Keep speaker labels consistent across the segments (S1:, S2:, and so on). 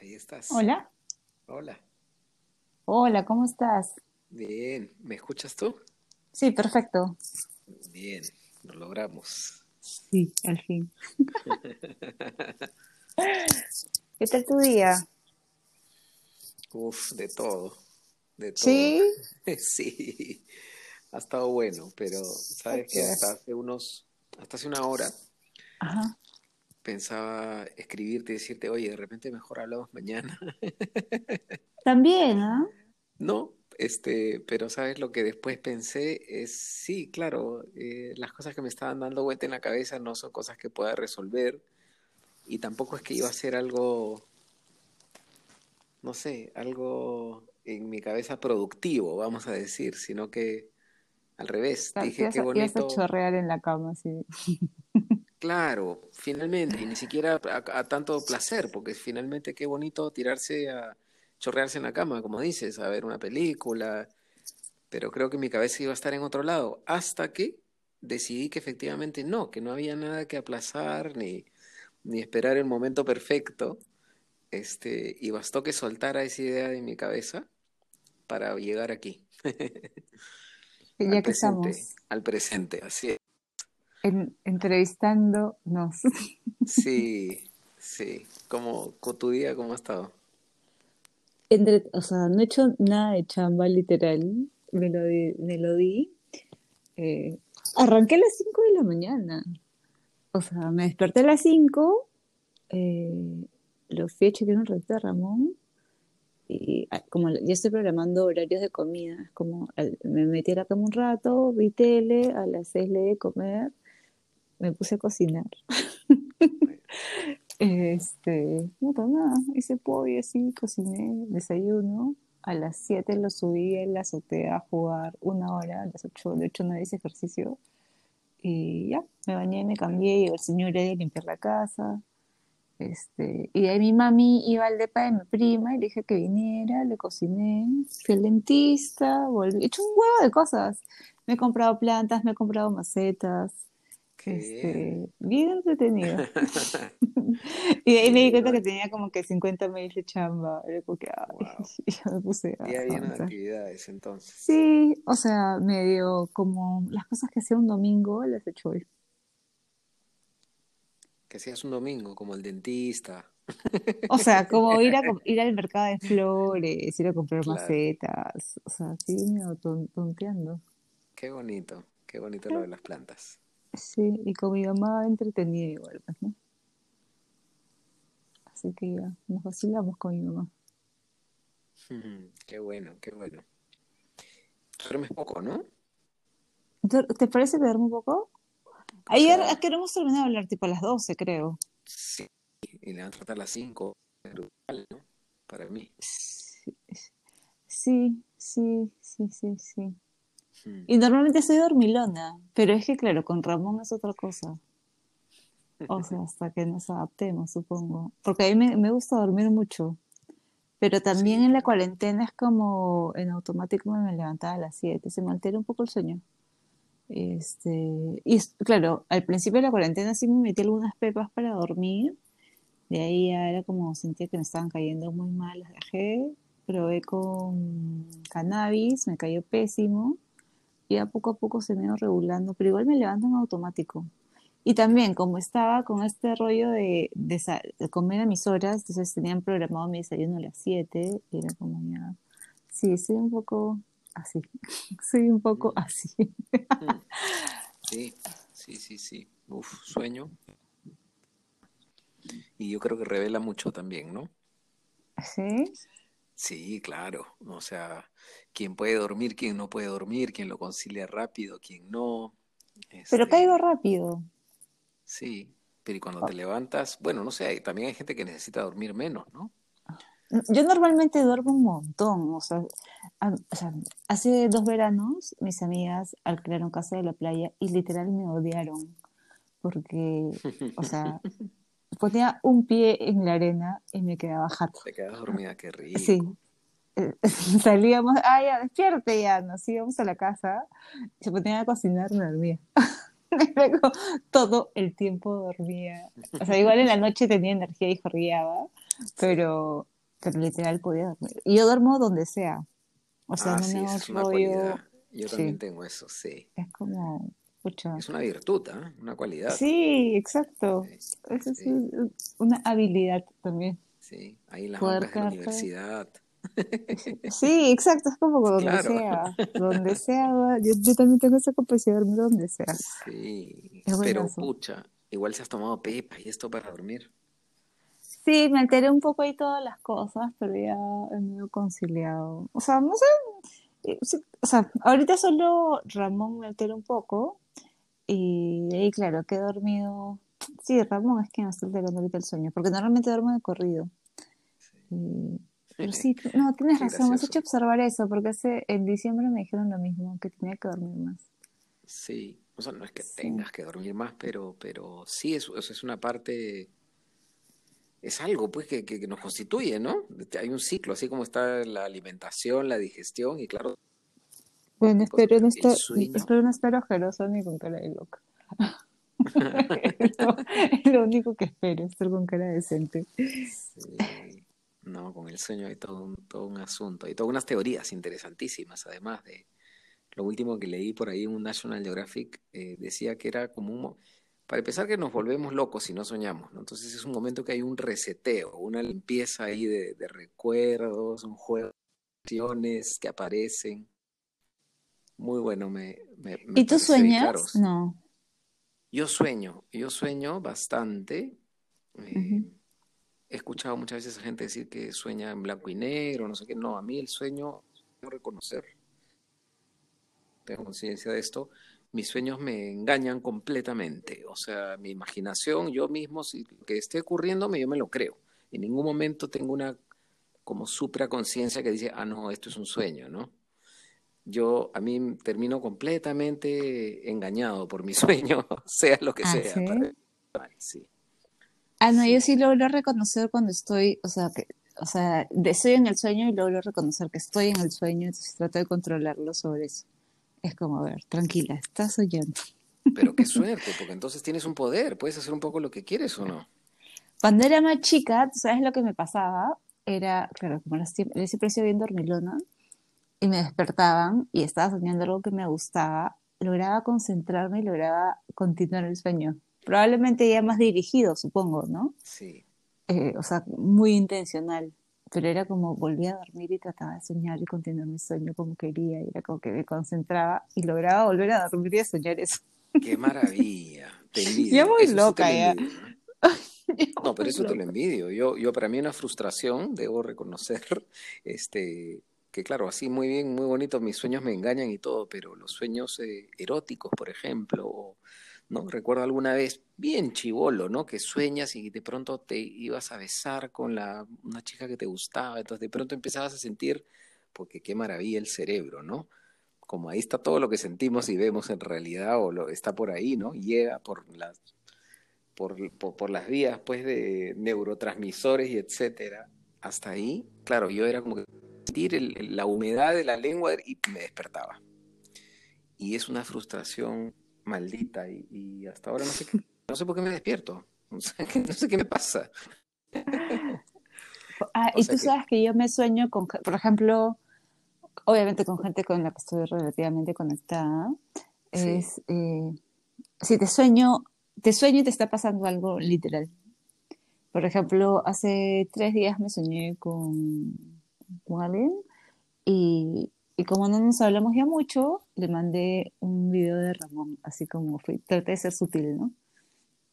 S1: Ahí estás.
S2: Hola.
S1: Hola.
S2: Hola, ¿cómo estás?
S1: Bien. ¿Me escuchas tú?
S2: Sí, perfecto.
S1: Bien. Lo logramos.
S2: Sí, al fin. ¿Qué tal tu día?
S1: Uf, de todo. De todo.
S2: Sí.
S1: Sí. Ha estado bueno, pero sabes que hasta hace unos, hasta hace una hora
S2: Ajá.
S1: Pensaba escribirte y decirte, oye, de repente mejor hablamos mañana.
S2: También, ¿ah?
S1: No, este, pero sabes lo que después pensé es, sí, claro, eh, las cosas que me estaban dando vuelta en la cabeza no son cosas que pueda resolver y tampoco es que iba a ser algo, no sé, algo en mi cabeza productivo, vamos a decir, sino que al revés,
S2: Claro,
S1: dije,
S2: ibas
S1: qué
S2: a
S1: bonito,
S2: chorrear en la cama, sí.
S1: claro, finalmente, y ni siquiera a, a tanto placer, porque finalmente qué bonito tirarse a chorrearse en la cama, como dices, a ver una película pero creo que mi cabeza iba a estar en otro lado, hasta que decidí que efectivamente no, que no había nada que aplazar ni, ni esperar el momento perfecto, este, y bastó que soltara esa idea de mi cabeza para llegar aquí, al
S2: Ya que
S1: presente,
S2: estamos
S1: al presente, así es.
S2: En- entrevistándonos.
S1: Sí, sí. ¿Cómo, con tu día, cómo ha estado?
S2: Entre, o sea, no he hecho nada de chamba, literal. Me lo di, me lo di. Eh, arranqué a las 5 de la mañana. O sea, me desperté a las 5, eh, lo fui a chequear un ratito a Ramón y ah, como ya estoy programando horarios de comida, es como al- me metí a la cama un rato, vi tele, a las 6 le di comer, me puse a cocinar. Este, no, pues nada, hice pollo así, cociné, desayuno. A las 7 lo subí en la azotea a jugar una hora, a las 8, de hecho no hice ejercicio. Y ya, me bañé, me cambié, llegó el señor a limpiar la casa. Este, y de ahí mi mami iba al depa de mi prima y le dije que viniera, le cociné, fui al dentista, volví, he hecho un huevo de cosas. Me he comprado plantas, me he comprado macetas. Este, bien entretenido. Y de ahí me di cuenta que tenía como que 50 mails de chamba. Era como que, ay,
S1: wow.
S2: y ya me puse a
S1: Día lleno de
S2: avanzar.
S1: actividades, entonces.
S2: Sí, o sea, medio como las cosas que hacía un domingo las he hecho hoy.
S1: Que seas un domingo, como el dentista.
S2: O sea, como ir a ir al mercado de flores, ir a comprar
S1: Claro.
S2: macetas, o sea, sí, medio ton- tonteando.
S1: Qué bonito, qué bonito lo de las plantas.
S2: Sí, y con mi mamá entretenida igual, pues, ¿no? Así que ya, nos vacilamos con mi mamá.
S1: Qué bueno, qué bueno. Duermes poco, ¿no?
S2: ¿Te parece que duermo un poco?
S1: O
S2: Ayer,
S1: sea,
S2: ¿a qué hora hemos terminado de hablar? Tipo a las 12, creo.
S1: sí, y levantarte a las 5, es brutal, ¿no? Para mí.
S2: Sí, sí, sí, sí, sí, sí. Y normalmente soy dormilona, pero es que claro, con Ramón es otra cosa. O sea, hasta que nos adaptemos, supongo. Porque a mí me, me gusta dormir mucho, pero también
S1: Sí,
S2: en la cuarentena es como en automático me levantaba a las 7, se me altera un poco el sueño. Este, y claro, al principio de la cuarentena sí me metí algunas pepas para dormir, de ahí ya era como sentía que me estaban cayendo muy mal, las dejé, probé con cannabis, me cayó pésimo. Y a poco a poco se me iba regulando, pero igual me levanto en automático. Y también, como estaba con este rollo de, de, comer a mis horas, entonces tenían programado mi desayuno a las 7, y era como ya, sí, soy un poco así, soy un poco
S1: Mm,
S2: así.
S1: Sí, sí, sí, sí. Uf, sueño. Y yo creo que revela mucho también, ¿no?
S2: ¿Sí?
S1: Sí, claro. O sea, quién puede dormir, quién no puede dormir, quién lo concilia rápido, quién no.
S2: Pero caigo
S1: Este,
S2: rápido.
S1: sí. Pero y cuando te levantas, bueno, no sé, hay- también hay gente que necesita dormir menos, ¿no?
S2: Yo normalmente duermo un montón, o sea, a- o sea, hace dos veranos mis amigas alquilaron casa de la playa y literal me odiaron porque, o sea, ponía un pie en la arena y me quedaba jato.
S1: Te quedas dormida, qué
S2: Sí,
S1: rico.
S2: eh, salíamos, ah, ya, despierte ya, nos íbamos a la casa, se ponían a cocinar, me dormía. Luego, todo el tiempo dormía. O sea, igual en la noche tenía energía y jorgeaba, pero, pero literal podía dormir. Y yo duermo donde sea. O sea,
S1: Ah,
S2: no
S1: sí,
S2: me
S1: es una
S2: rollo.
S1: Yo también
S2: Sí,
S1: tengo eso, sí.
S2: es como, pucha.
S1: Es una virtud, ¿ah? Una cualidad.
S2: Sí, exacto.
S1: Sí,
S2: Esa es
S1: sí,
S2: una habilidad también.
S1: sí. Ahí las
S2: Poder
S1: de la universidad.
S2: Sí, exacto, es como donde
S1: Claro,
S2: sea. Donde sea, yo, yo también tengo esa capacidad de dormir donde sea.
S1: sí.
S2: Es
S1: Pero pucha, igual se has tomado pepa y esto para dormir.
S2: Sí, me alteré un poco ahí todas las cosas, pero ya he medio conciliado. O sea, no sé, eh, o sea, ahorita solo Ramón me altera un poco y ahí, claro, que he dormido. Sí, Ramón es quien me está alterando ahorita el sueño, porque normalmente duermo de corrido. Y- Pero sí, no, tienes razón, me has hecho observar eso, porque hace, en diciembre me dijeron lo mismo, que tenía que dormir más.
S1: Sí, o sea, no es que
S2: Sí.
S1: tengas que dormir más, pero, pero sí, es, es es una parte, es algo pues que, que, que nos constituye, ¿no? Hay un ciclo, así como está la alimentación, la digestión y claro,
S2: Bueno,
S1: pues,
S2: espero no estar, espero no estar ojerosa ni con cara de loca. Es lo, es lo único que espero, estar con cara decente.
S1: Sí, no, con el sueño hay todo un, todo un asunto, hay todas unas teorías interesantísimas, además de lo último que leí por ahí en un National Geographic, eh, decía que era como un, para empezar que nos volvemos locos si no soñamos, ¿no? Entonces es un momento que hay un reseteo, una limpieza ahí de, de recuerdos, un juego de que aparecen. Muy bueno, me, me, me
S2: ¿Y tú sueñas? No.
S1: Yo sueño, yo sueño bastante. eh, he escuchado muchas veces a gente decir que sueña en blanco y negro, no sé qué. No, a mí el sueño, tengo reconocer, tengo conciencia de esto, mis sueños me engañan completamente. O sea, mi imaginación, yo mismo, si lo que esté ocurriéndome, yo me lo creo. En ningún momento tengo una como supraconciencia que dice, ah, no, esto es un sueño, ¿no? Yo, a mí termino completamente engañado por mi sueño, sea lo que
S2: Ah,
S1: sea.
S2: ¿sí?
S1: para- sí,
S2: Ah, no, yo
S1: sí.
S2: sí logro reconocer cuando estoy, o sea, que, o sea, estoy en el sueño y logro reconocer que estoy en el sueño, entonces trato de controlarlo sobre eso. Es como, a ver, tranquila, estás soñando.
S1: Pero qué suerte, porque entonces tienes un poder, puedes hacer un poco lo que quieres o no.
S2: Cuando era más chica, ¿tú sabes lo que me pasaba? Era, claro, como las siempre he sido bien dormilona, y me despertaban y estaba soñando algo que me gustaba, lograba concentrarme y lograba continuar el sueño. Probablemente ya más dirigido, supongo, ¿no?
S1: Sí,
S2: Eh, o sea, muy intencional. Pero era como volvía a dormir y trataba de soñar y continuar mi sueño como quería. Y era como que me concentraba y lograba volver a dormir y a soñar eso.
S1: qué maravilla, te
S2: Ya
S1: envidio,
S2: muy
S1: eso
S2: loca
S1: lo
S2: ya.
S1: ¿no? No, pero eso te lo envidio. Yo, yo para mí una frustración, debo reconocer, este, que claro, así muy bien, muy bonito, mis sueños me engañan y todo, pero los sueños eh, eróticos, por ejemplo, o, ¿no? Recuerdo alguna vez, bien chivolo, ¿no? Que sueñas y de pronto te ibas a besar con la, una chica que te gustaba, entonces de pronto empezabas a sentir, porque qué maravilla el cerebro, ¿no? Como ahí está todo lo que sentimos y vemos en realidad, o lo, está por ahí, ¿no? Llega por las por, por, las vías pues de neurotransmisores y etcétera, hasta ahí, claro, yo era como que sentir el- la humedad de la lengua y me despertaba. Y es una frustración maldita y, y hasta ahora no sé, qué- no sé por qué me despierto, o sea, que no sé qué me pasa.
S2: Ah,
S1: O
S2: y tú
S1: que-
S2: sabes que yo me sueño con, por ejemplo, obviamente con gente con la que estoy relativamente conectada,
S1: Sí.
S2: es, eh, si te sueño, te sueño y te está pasando algo literal. Por ejemplo, hace tres días me soñé con, alguien y, y como no nos hablamos ya mucho, le mandé un video de Ramón, así como fui, traté de ser sutil, ¿no?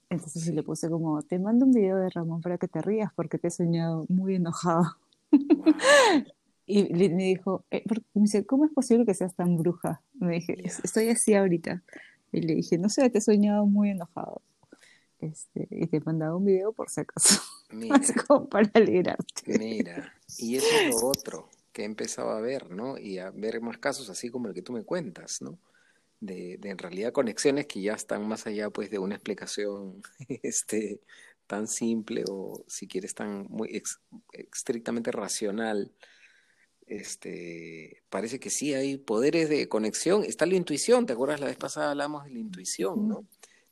S2: Entonces le puse como, te mando un video de Ramón para que te rías porque te he soñado muy enojado. Y me dijo, eh, me dice, ¿cómo es posible que seas tan bruja? Me dije,
S1: Ya.
S2: "Es- estoy así ahorita. Y le dije, no sé, te he soñado muy enojado. Este, y te mandaba un video por si acaso,
S1: Mira,
S2: como para alegrarte.
S1: mira, y eso es lo otro que he empezado a ver, ¿no? Y a ver más casos así como el que tú me cuentas, ¿no? de, de en realidad conexiones que ya están más allá pues de una explicación este, tan simple o si quieres tan muy ex- estrictamente racional. Este, parece que sí hay poderes de conexión. Está la intuición, ¿te acuerdas? La vez pasada hablamos de la intuición, ¿no?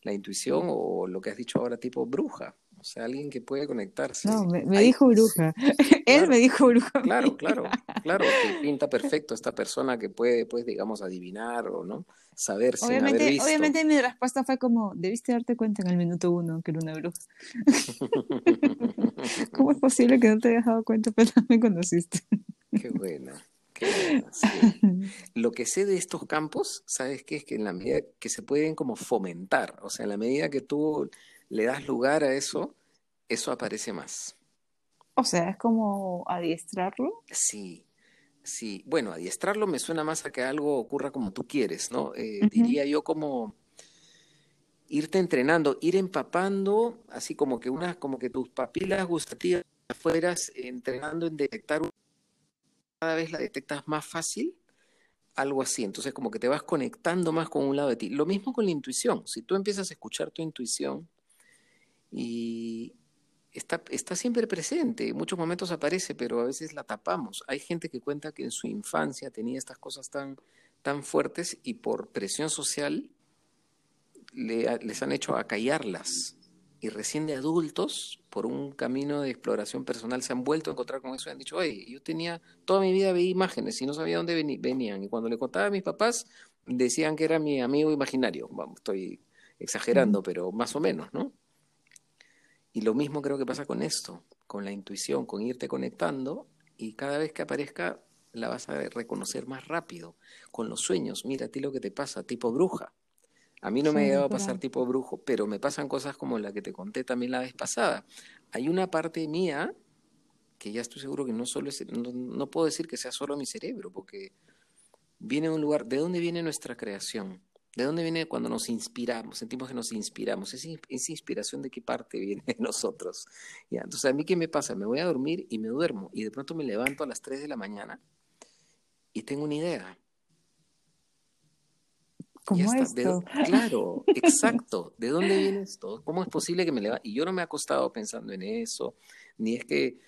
S1: La intuición o lo que has dicho ahora tipo bruja. O sea, alguien que puede conectarse.
S2: No, me, dijo bruja. Él me dijo bruja.
S1: Claro, claro, claro, que pinta perfecto esta persona que puede, pues, digamos, adivinar o no saber sin
S2: obviamente,
S1: haber visto.
S2: Obviamente mi respuesta fue como, debiste darte cuenta en el minuto uno que era una bruja. ¿Cómo es posible que no te hayas dado cuenta apenas me conociste?
S1: Qué buena. Lo que sé de estos campos, ¿sabes qué? Es que en la medida que se pueden como fomentar, o sea, en la medida que tú le das lugar a eso, eso aparece más.
S2: O sea, es como adiestrarlo.
S1: Sí, sí. Bueno, adiestrarlo me suena más a que algo ocurra como tú quieres, ¿no? Eh, diría yo como irte entrenando, ir empapando, así como que una, como que tus papilas gustativas fueras entrenando en detectar cada vez la detectas más fácil, algo así. Entonces, como que te vas conectando más con un lado de ti. Lo mismo con la intuición. Si tú empiezas a escuchar tu intuición y está, está siempre presente, en muchos momentos aparece, pero a veces la tapamos. Hay gente que cuenta que en su infancia tenía estas cosas tan, tan fuertes y por presión social les han hecho acallarlas y recién de adultos, por un camino de exploración personal, se han vuelto a encontrar con eso y han dicho, oye, yo tenía, toda mi vida veía imágenes y no sabía dónde venían. Y cuando le contaba a mis papás, decían que era mi amigo imaginario. Vamos, estoy exagerando, pero más o menos, ¿no? Y lo mismo creo que pasa con esto, con la intuición, con irte conectando y cada vez que aparezca la vas a reconocer más rápido. Con los sueños, mira a ti lo que te pasa, tipo bruja. A mí no me ha llegado a pasar tipo brujo, pero me pasan cosas como la que te conté también la vez pasada. Hay una parte mía que ya estoy seguro que no solo es, no, puedo decir que sea solo mi cerebro, porque viene de un lugar, ¿de dónde viene nuestra creación? ¿De dónde viene cuando nos inspiramos? Sentimos que nos inspiramos. ¿Esa, inspiración de qué parte viene de nosotros? ¿Ya? Entonces, ¿a mí qué me pasa? Me voy a dormir y me duermo y de pronto me levanto a las 3 de la mañana y tengo una idea.
S2: ¿Cómo esto?
S1: claro, exacto. ¿De dónde viene esto? ¿Cómo es posible que me levante? Y yo no me he acostado pensando en eso, ni es que,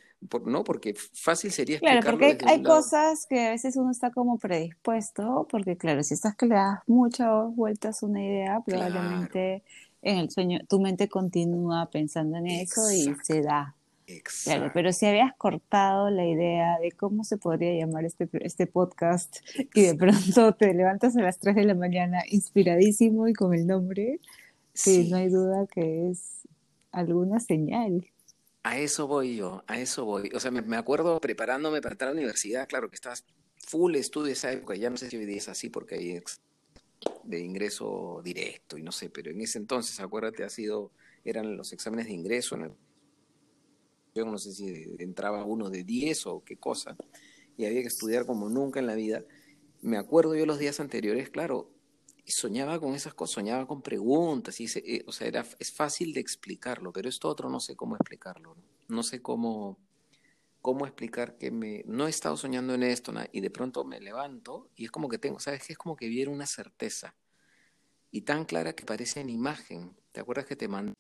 S1: no, porque fácil sería
S2: explicarlo Claro, porque hay, cosas que a veces uno está como predispuesto, porque claro, si estás que le das muchas vueltas a una idea, probablemente en el sueño tu mente continúa pensando en eso y se da. Claro, pero si habías cortado la idea de cómo se podría llamar este, este podcast y de pronto te levantas a las 3 de la mañana inspiradísimo y con el nombre, sí. no hay duda que es alguna señal.
S1: A eso voy yo, a eso voy. O sea, me, acuerdo preparándome para entrar a la universidad, claro que estabas full estudio esa época, ya no sé si hoy día es así porque hay de ingreso directo y no sé, pero en ese entonces, acuérdate, ha sido, eran los exámenes de ingreso en el no sé si entraba uno de 10 o qué cosa, y había que estudiar como nunca en la vida. Me acuerdo yo los días anteriores, claro, soñaba con esas cosas, soñaba con preguntas, y eh, o sea, era, es fácil de explicarlo, pero esto otro no sé cómo explicarlo, no, sé cómo, cómo explicar que me, no he estado soñando en esto, y de pronto me levanto y es como que tengo, ¿sabes? Es como que viera una certeza, y tan clara que parece en imagen. ¿Te acuerdas que te mandé?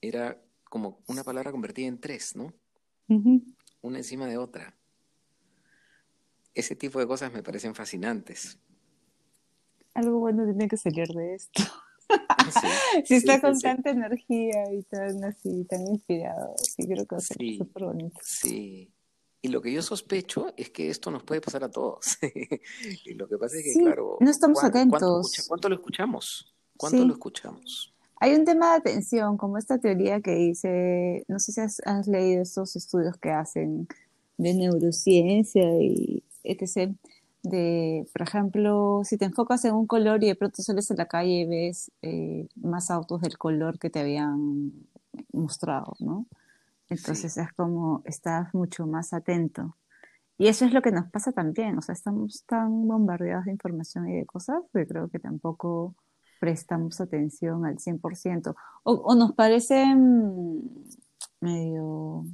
S1: Era como una palabra convertida en tres, ¿no? Una encima de otra. Ese tipo de cosas me parecen fascinantes.
S2: Algo bueno tiene que salir de esto. si está con tanta energía y tan así, tan inspirado, sí creo que va a ser súper bonito.
S1: Sí. Y lo que yo sospecho es que esto nos puede pasar a todos. y lo que pasa es que, claro,
S2: no estamos atentos.
S1: ¿cuánto, lo escuchamos? ¿Cuánto lo escuchamos?
S2: Hay un tema de atención, como esta teoría que dice, no sé si has, leído estos estudios que hacen de neurociencia y etc. De, por ejemplo, si te enfocas en un color y de pronto sales a la calle y ves eh, más autos del color que te habían mostrado, ¿no? Entonces es como estás mucho más atento. Y eso es lo que nos pasa también, o sea, estamos tan bombardeados de información y de cosas que creo que tampoco prestamos atención al 100%. O, o nos parece medio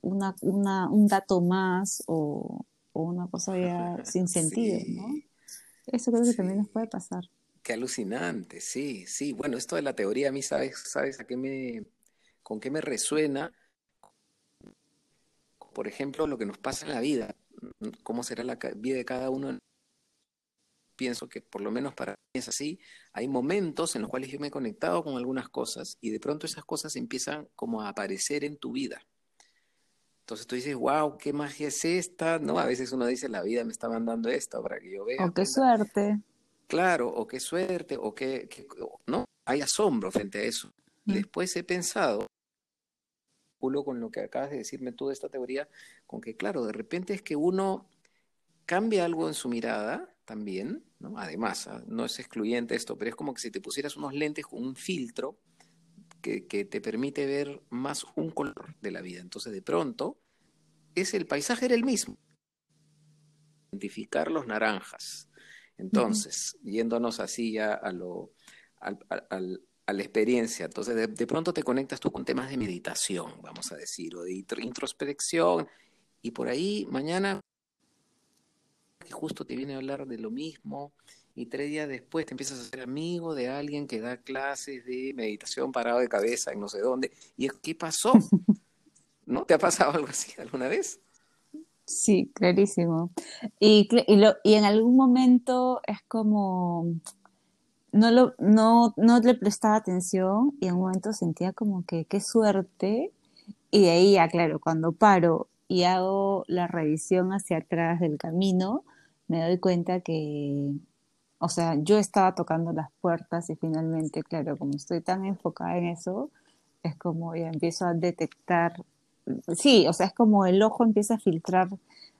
S2: una, una, un dato más o, una cosa ya sin sentido, ¿no? Eso creo que también nos puede pasar.
S1: Qué alucinante, sí, sí. Bueno, esto de la teoría a mí, ¿sabes, sabes a qué me, con qué me resuena? Por ejemplo, lo que nos pasa en la vida, cómo será la vida de cada uno pienso que por lo menos para mí es así, hay momentos en los cuales yo me he conectado con algunas cosas y de pronto esas cosas empiezan como a aparecer en tu vida. Entonces tú dices, wow, qué magia es esta, ¿no? A veces uno dice, la vida me está mandando esto para que yo vea.
S2: O qué suerte.
S1: Claro, o qué suerte, o qué, ¿no? Hay asombro frente a eso. Mm. después he pensado, con lo que acabas de decirme tú de esta teoría, con que claro, de repente es que uno cambia algo en su mirada también, ¿no? Además, ah, no es excluyente esto, pero es como que si te pusieras unos lentes con un filtro que, te permite ver más un color de la vida. Entonces, de pronto, es el paisaje era el mismo. Identificar los naranjas. Entonces, yéndonos así ya a lo, a la experiencia. Entonces, de, de, pronto te conectas tú con temas de meditación, vamos a decir, o de introspección, y por ahí mañana que justo te viene a hablar de lo mismo y tres días después te empiezas a ser amigo de alguien que da clases de meditación parado de cabeza en no sé dónde. ¿Y qué pasó? ¿No? ¿Te ha pasado algo así alguna vez?
S2: Sí, clarísimo. Y, y, lo, y en algún momento es como, no, lo, no, no le prestaba atención y en un momento sentía como que qué suerte. Y de ahí ya, claro, cuando paro y hago la revisión hacia atrás del camino, me doy cuenta que, o sea, yo estaba tocando las puertas y finalmente, claro, como estoy tan enfocada en eso, es como ya empiezo a detectar, sí, o sea, es como el ojo empieza a filtrar,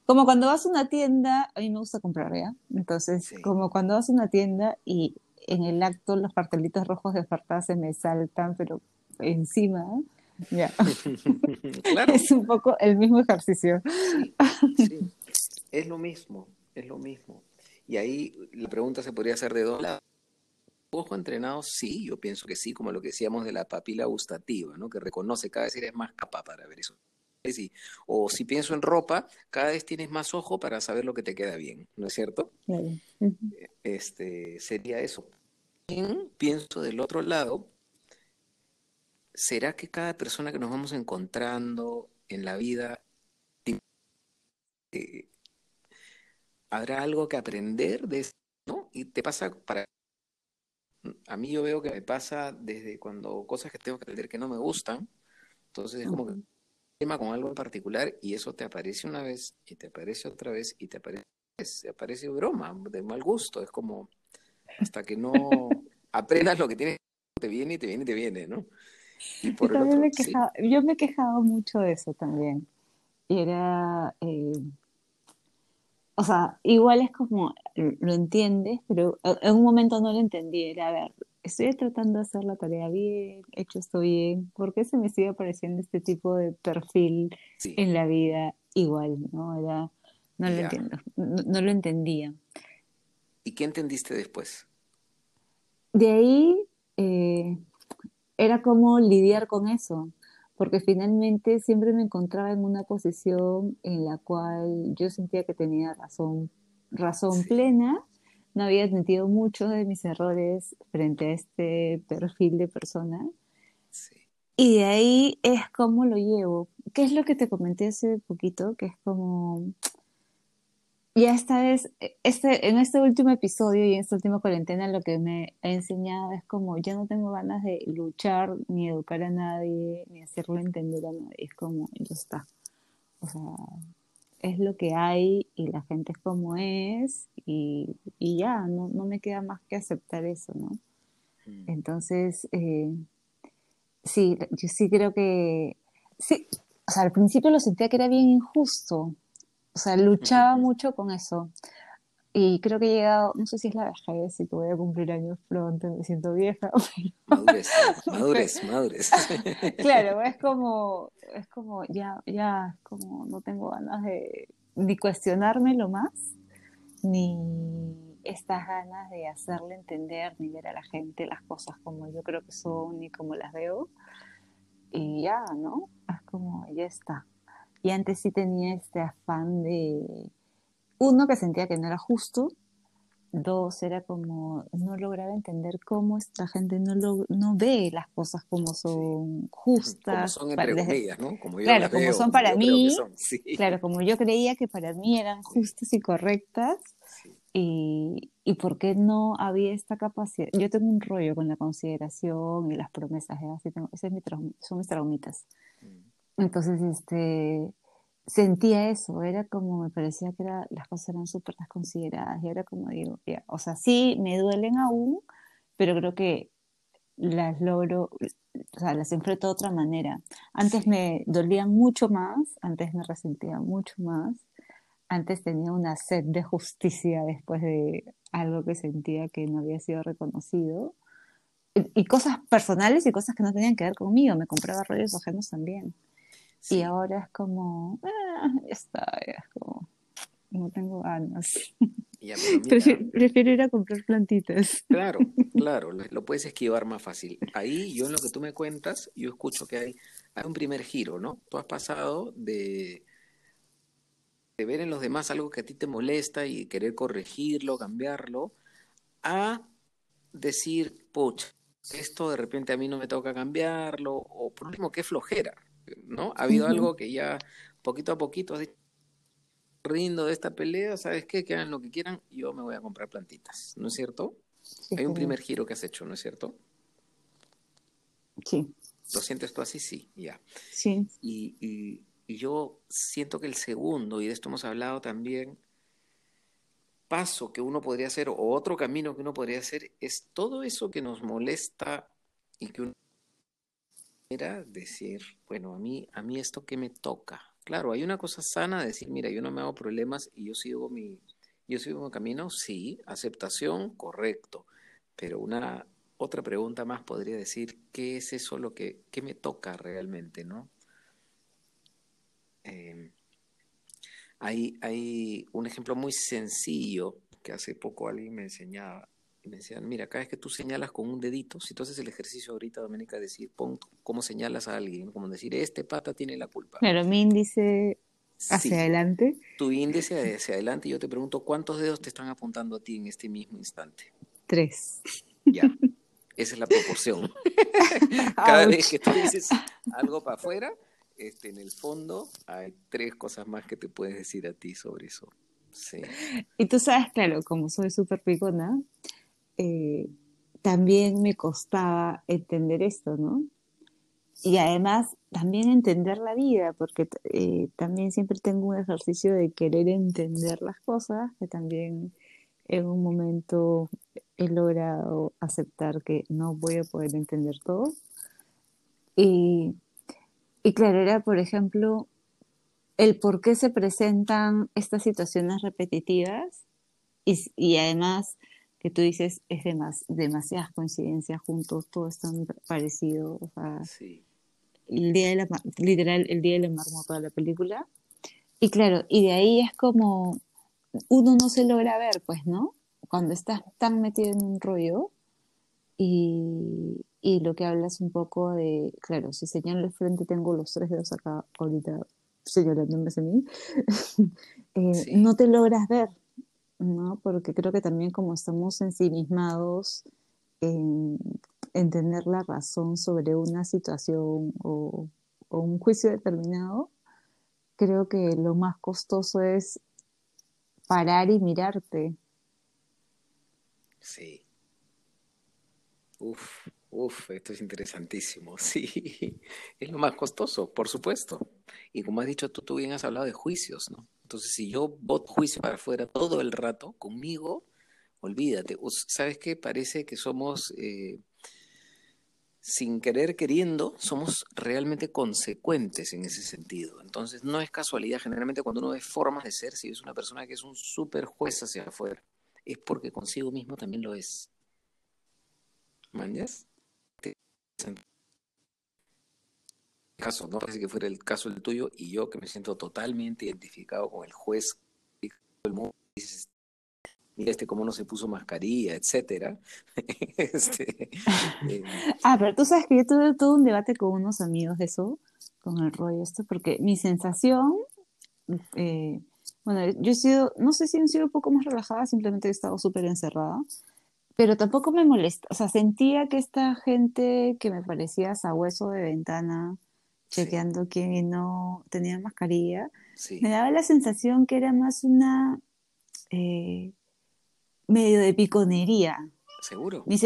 S2: como cuando vas a una tienda, a mí me gusta comprar, ¿ya? Entonces, como cuando vas a una tienda y en el acto los cartelitos rojos de oferta se me saltan, pero encima, ya. claro. Es un poco el mismo ejercicio.
S1: sí. Es lo mismo es lo mismo. Y ahí la pregunta se podría hacer de dos lados. Ojo entrenado, sí, yo pienso que sí, como lo que decíamos de la papila gustativa, ¿no? Que reconoce cada vez eres más capaz para ver eso. Sí. O si pienso en ropa, cada vez tienes más ojo para saber lo que te queda bien, ¿no es cierto? Este sería eso. Pienso del otro lado, ¿será que cada persona que nos vamos encontrando en la vida eh, habrá algo que aprender de eso, ¿no? Y te pasa para... A mí yo veo que me pasa desde cuando cosas que tengo que aprender que no me gustan, entonces es como que tema con algo en particular y eso te aparece una vez y te aparece otra vez y te aparece, te aparece broma, de mal gusto, es como hasta que no aprendas lo que tienes, te viene y te viene y te viene, ¿no?
S2: Y por yo, me yo me he quejado mucho de eso también. Y era, eh, o sea, igual es como, lo entiendes, pero en un momento no lo entendí. Era, a ver, estoy tratando de hacer la tarea bien, hecho esto bien, ¿por qué se me sigue apareciendo este tipo de perfil en la vida igual? ¿no? Era, no lo entiendo, no, lo entendía.
S1: ¿Y qué entendiste después?
S2: De ahí eh, era como lidiar con eso porque finalmente siempre me encontraba en una posición en la cual yo sentía que tenía razón, razón plena, no había sentido muchos de mis errores frente a este perfil de persona. Y de ahí es como lo llevo. ¿Qué es lo que te comenté hace poquito? Que es como, y esta vez, este, en este último episodio y en esta última cuarentena, lo que me ha enseñado es como ya no tengo ganas de luchar ni educar a nadie, ni hacerlo entender a nadie. Es como, ya está. O sea, es lo que hay y la gente es como es y, y ya, no, no, me queda más que aceptar eso, ¿no? Mm. Entonces, eh, sí, yo sí creo que, sí, o sea, al principio lo sentía que era bien injusto, o sea, luchaba mucho con eso. Y creo que he llegado, no sé si es la vejez y que voy a cumplir años pronto, me siento vieja.
S1: Madurez, madurez, madurez.
S2: Claro, es como, es como, ya, ya, como no tengo ganas de ni cuestionármelo más, ni estas ganas de hacerle entender, ni ver a la gente las cosas como yo creo que son, ni como las veo. Y ya, ¿no? Es como, ya está. Y antes sí tenía este afán de, uno, que sentía que no era justo, dos, era como, no lograba entender cómo esta gente no, lo, no ve las cosas como son justas.
S1: Como son entre ellas, ¿no?
S2: Como yo claro, como son para mí, claro, como yo creía que para mí eran justas y correctas. Y, ¿Y por qué no había esta capacidad? Yo tengo un rollo con la consideración y las promesas, ¿eh? Así tengo, ese es mi son mis traumitas. Mm. Entonces, este, sentía eso, era como, me parecía que era, las cosas eran súper desconsideradas, y era como digo, o sea, sí, me duelen aún, pero creo que las logro, o sea, las enfrento de otra manera. Antes me dolían mucho más, antes me resentía mucho más, antes tenía una sed de justicia después de algo que sentía que no había sido reconocido. Y, cosas personales y cosas que no tenían que ver conmigo. Me compraba rollos ajenos también. Y ahora es como, ah, ya está, es como, no tengo ganas. prefiero, ir a comprar plantitas.
S1: Claro, claro, lo, puedes esquivar más fácil. Ahí yo en lo que tú me cuentas, yo escucho que hay, hay un primer giro, ¿no? Tú has pasado de, de ver en los demás algo que a ti te molesta y querer corregirlo, cambiarlo, a decir, pucha, esto de repente a mí no me toca cambiarlo, o por último, qué flojera, ¿no? Ha habido algo que ya poquito a poquito has dicho, rindo de esta pelea, ¿sabes qué? Que hagan lo que quieran, yo me voy a comprar plantitas, ¿no es cierto? Hay un primer giro que has hecho, ¿no es cierto?
S2: Sí.
S1: ¿Lo sientes tú así? Sí, ya.
S2: Sí.
S1: Y, y, y yo siento que el segundo, y de esto hemos hablado también, paso que uno podría hacer, o otro camino que uno podría hacer, es todo eso que nos molesta y que uno era decir, bueno, a mí, a mí esto que me toca. Claro, hay una cosa sana de decir, mira, yo no me hago problemas y yo sigo mi, yo sigo mi camino, sí, aceptación, correcto. Pero una otra pregunta más podría decir, ¿qué es eso lo que, me toca realmente, no? Eh, hay, hay un ejemplo muy sencillo que hace poco alguien me enseñaba me decían, mira, cada vez que tú señalas con un dedito, si tú haces el ejercicio ahorita, Doménica, decir, pon cómo señalas a alguien, como decir, este pata tiene la culpa.
S2: Pero mi índice hacia adelante.
S1: Tu índice hacia adelante, y yo te pregunto, ¿cuántos dedos te están apuntando a ti en este mismo instante?
S2: Tres.
S1: Ya, esa es la proporción. cada vez que tú dices algo para afuera, este, en el fondo hay tres cosas más que te puedes decir a ti sobre eso. Sí.
S2: Y tú sabes, claro, como soy súper picona, eh, también me costaba entender esto, ¿no? Y además también entender la vida, porque eh, también siempre tengo un ejercicio de querer entender las cosas, que también en un momento he logrado aceptar que no voy a poder entender todo. Y, y claro, era, por ejemplo, el por qué se presentan estas situaciones repetitivas y, y además que tú dices es demas, demasiadas coincidencias juntos, todo es tan parecido. O sea, el día de la, literal, el día de la marmota la película. Y claro, y de ahí es como uno no se logra ver, pues, ¿no? Cuando estás tan metido en un rollo y, y lo que hablas un poco de, claro, si señalo el frente tengo los tres dedos acá ahorita señalándome a mí, eh, no te logras ver, ¿no? Porque creo que también como estamos ensimismados en, en tener la razón sobre una situación o, un juicio determinado, creo que lo más costoso es parar y mirarte.
S1: Sí. Uf, uf, esto es interesantísimo. Sí, es lo más costoso, por supuesto. Y como has dicho tú, tú bien has hablado de juicios, ¿no? Entonces, si yo voto juicio para afuera todo el rato conmigo, olvídate. ¿Sabes qué? Parece que somos, eh, sin querer queriendo, somos realmente consecuentes en ese sentido. Entonces, no es casualidad. Generalmente, cuando uno ve formas de ser, si es una persona que es un súper juez hacia afuera, es porque consigo mismo también lo es. ¿Manjas? Caso, no parece que fuera el caso el tuyo, y yo que me siento totalmente identificado con el juez del mundo, mira este cómo no se puso mascarilla, etcétera. este,
S2: eh, ah, pero tú sabes que yo tuve todo un debate con unos amigos de eso, con el rollo esto, porque mi sensación, eh, bueno, yo he sido, no sé si he sido un poco más relajada, simplemente he estado súper encerrada, pero tampoco me molesta, o sea, sentía que esta gente que me parecía sabueso de ventana, chequeando quién no tenía mascarilla, me daba la sensación que era más una, eh, medio de piconería.
S1: Seguro.
S2: Mi,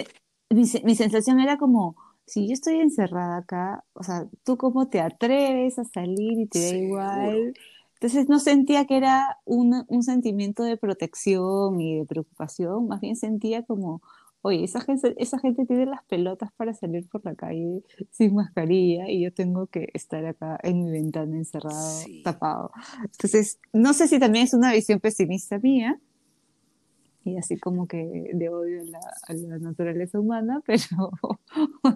S2: mi, sensación era como, si yo estoy encerrada acá, o sea, ¿tú cómo te atreves a salir y te da igual? Entonces no sentía que era un, un, sentimiento de protección y de preocupación, más bien sentía como, oye, esa gente, esa gente tiene las pelotas para salir por la calle sin mascarilla y yo tengo que estar acá en mi ventana encerrado, tapado. Entonces, no sé si también es una visión pesimista mía, y así como que de odio a la, a la naturaleza humana, pero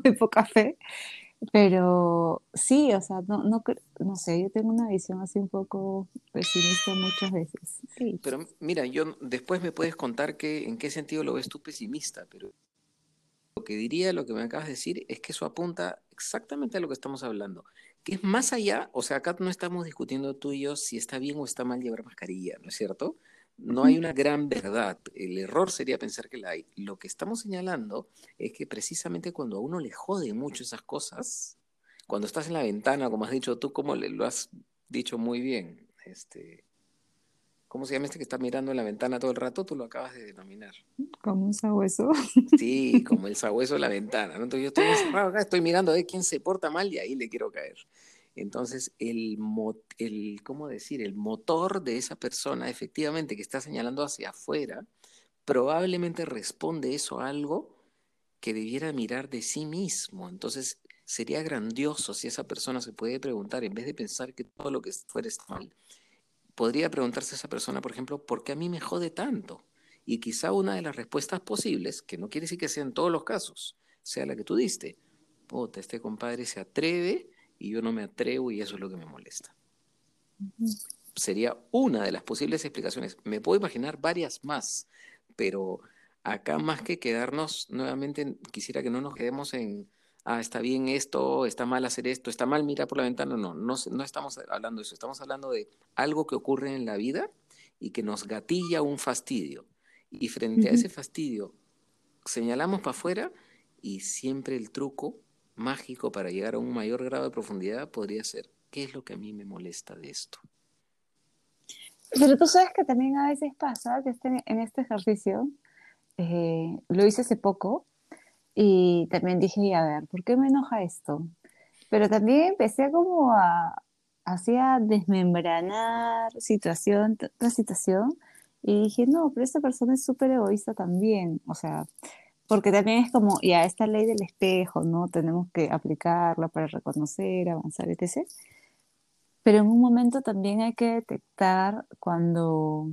S2: de poca fe, pero sí, o sea, no, no, no sé, yo tengo una visión así un poco pesimista muchas veces. Sí.
S1: Pero mira, yo después me puedes contar que, en qué sentido lo ves tú pesimista, pero lo que diría, lo que me acabas de decir, es que eso apunta exactamente a lo que estamos hablando, que es más allá, o sea, acá no estamos discutiendo tú y yo si está bien o está mal llevar mascarilla, ¿no es cierto? No hay una gran verdad. El error sería pensar que la hay. Lo que estamos señalando es que precisamente cuando a uno le jode mucho esas cosas, cuando estás en la ventana, como has dicho tú, como lo has dicho muy bien, este, ¿cómo se llama este que está mirando en la ventana todo el rato? Tú lo acabas de denominar.
S2: Como un sabueso.
S1: Sí, como el sabueso de la ventana. Entonces yo estoy encerrado acá, estoy mirando a ver quién se porta mal y ahí le quiero caer. Entonces, el, ¿cómo decir? El motor de esa persona, efectivamente, que está señalando hacia afuera, probablemente responde eso a algo que debiera mirar de sí mismo. Entonces, sería grandioso si esa persona se puede preguntar, en vez de pensar que todo lo que fuera está mal, podría preguntarse a esa persona, por ejemplo, ¿por qué a mí me jode tanto? Y quizá una de las respuestas posibles, que no quiere decir que sea en todos los casos, sea la que tú diste. Puta, este compadre se atreve y yo no me atrevo y eso es lo que me molesta. Sería una de las posibles explicaciones. Me puedo imaginar varias más, pero acá más que quedarnos, nuevamente quisiera que no nos quedemos en, ah, está bien esto, está mal hacer esto, está mal mirar por la ventana. No, no, no estamos hablando de eso, estamos hablando de algo que ocurre en la vida y que nos gatilla un fastidio. Y frente a ese fastidio, señalamos para afuera y siempre el truco mágico para llegar a un mayor grado de profundidad podría ser, ¿qué es lo que a mí me molesta de esto?
S2: Pero tú sabes que también a veces pasa que este, en este ejercicio, eh, lo hice hace poco, y también dije, a ver, ¿por qué me enoja esto? Pero también empecé como a, hacía desmembranar situación tras situación, y dije, no, pero esta persona es súper egoísta también, o sea, porque también es como, ya, esta ley del espejo, ¿no? Tenemos que aplicarla para reconocer, avanzar, etc. Pero en un momento también hay que detectar cuando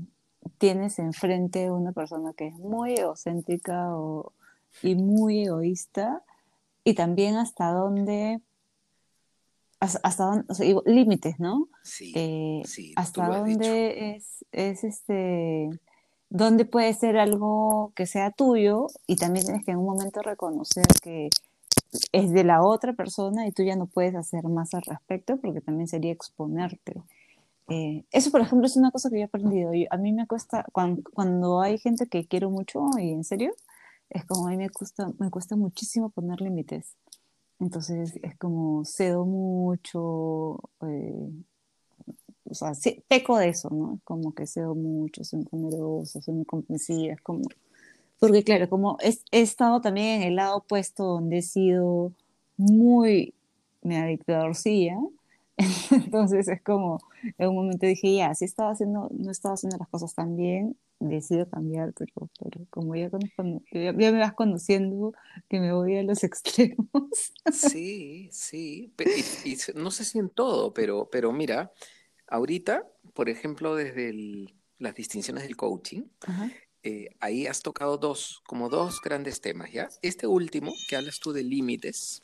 S2: tienes enfrente una persona que es muy egocéntrica y muy egoísta, y también hasta dónde, hasta, dónde, o sea, límites, ¿no?
S1: Sí, eh, sí
S2: hasta dónde es, es este donde puede ser algo que sea tuyo y también tienes que en un momento reconocer que es de la otra persona y tú ya no puedes hacer más al respecto porque también sería exponerte. Eh, eso, por ejemplo, es una cosa que yo he aprendido. a mí me cuesta, cuando, hay gente que quiero mucho y en serio, es como a mí me cuesta, me cuesta muchísimo poner límites. Entonces es como cedo mucho, eh, o sea, sí, peco de eso, ¿no? Como que cedo mucho, soy muy generosa, soy muy comprensiva, es como... Porque claro, como he, estado también en el lado opuesto donde he sido muy me dictadorcilla, entonces es como, en un momento dije, ya, si estaba haciendo, no estaba haciendo las cosas tan bien, decido cambiar, pero, pero como ya, ya, me vas conociendo que me voy a los extremos.
S1: Sí, sí, y, no sé si en todo, pero, pero mira, Ahorita, por ejemplo, desde las distinciones del coaching, eh, ahí has tocado dos, como dos grandes temas, ¿ya? Este último, que hablas tú de límites,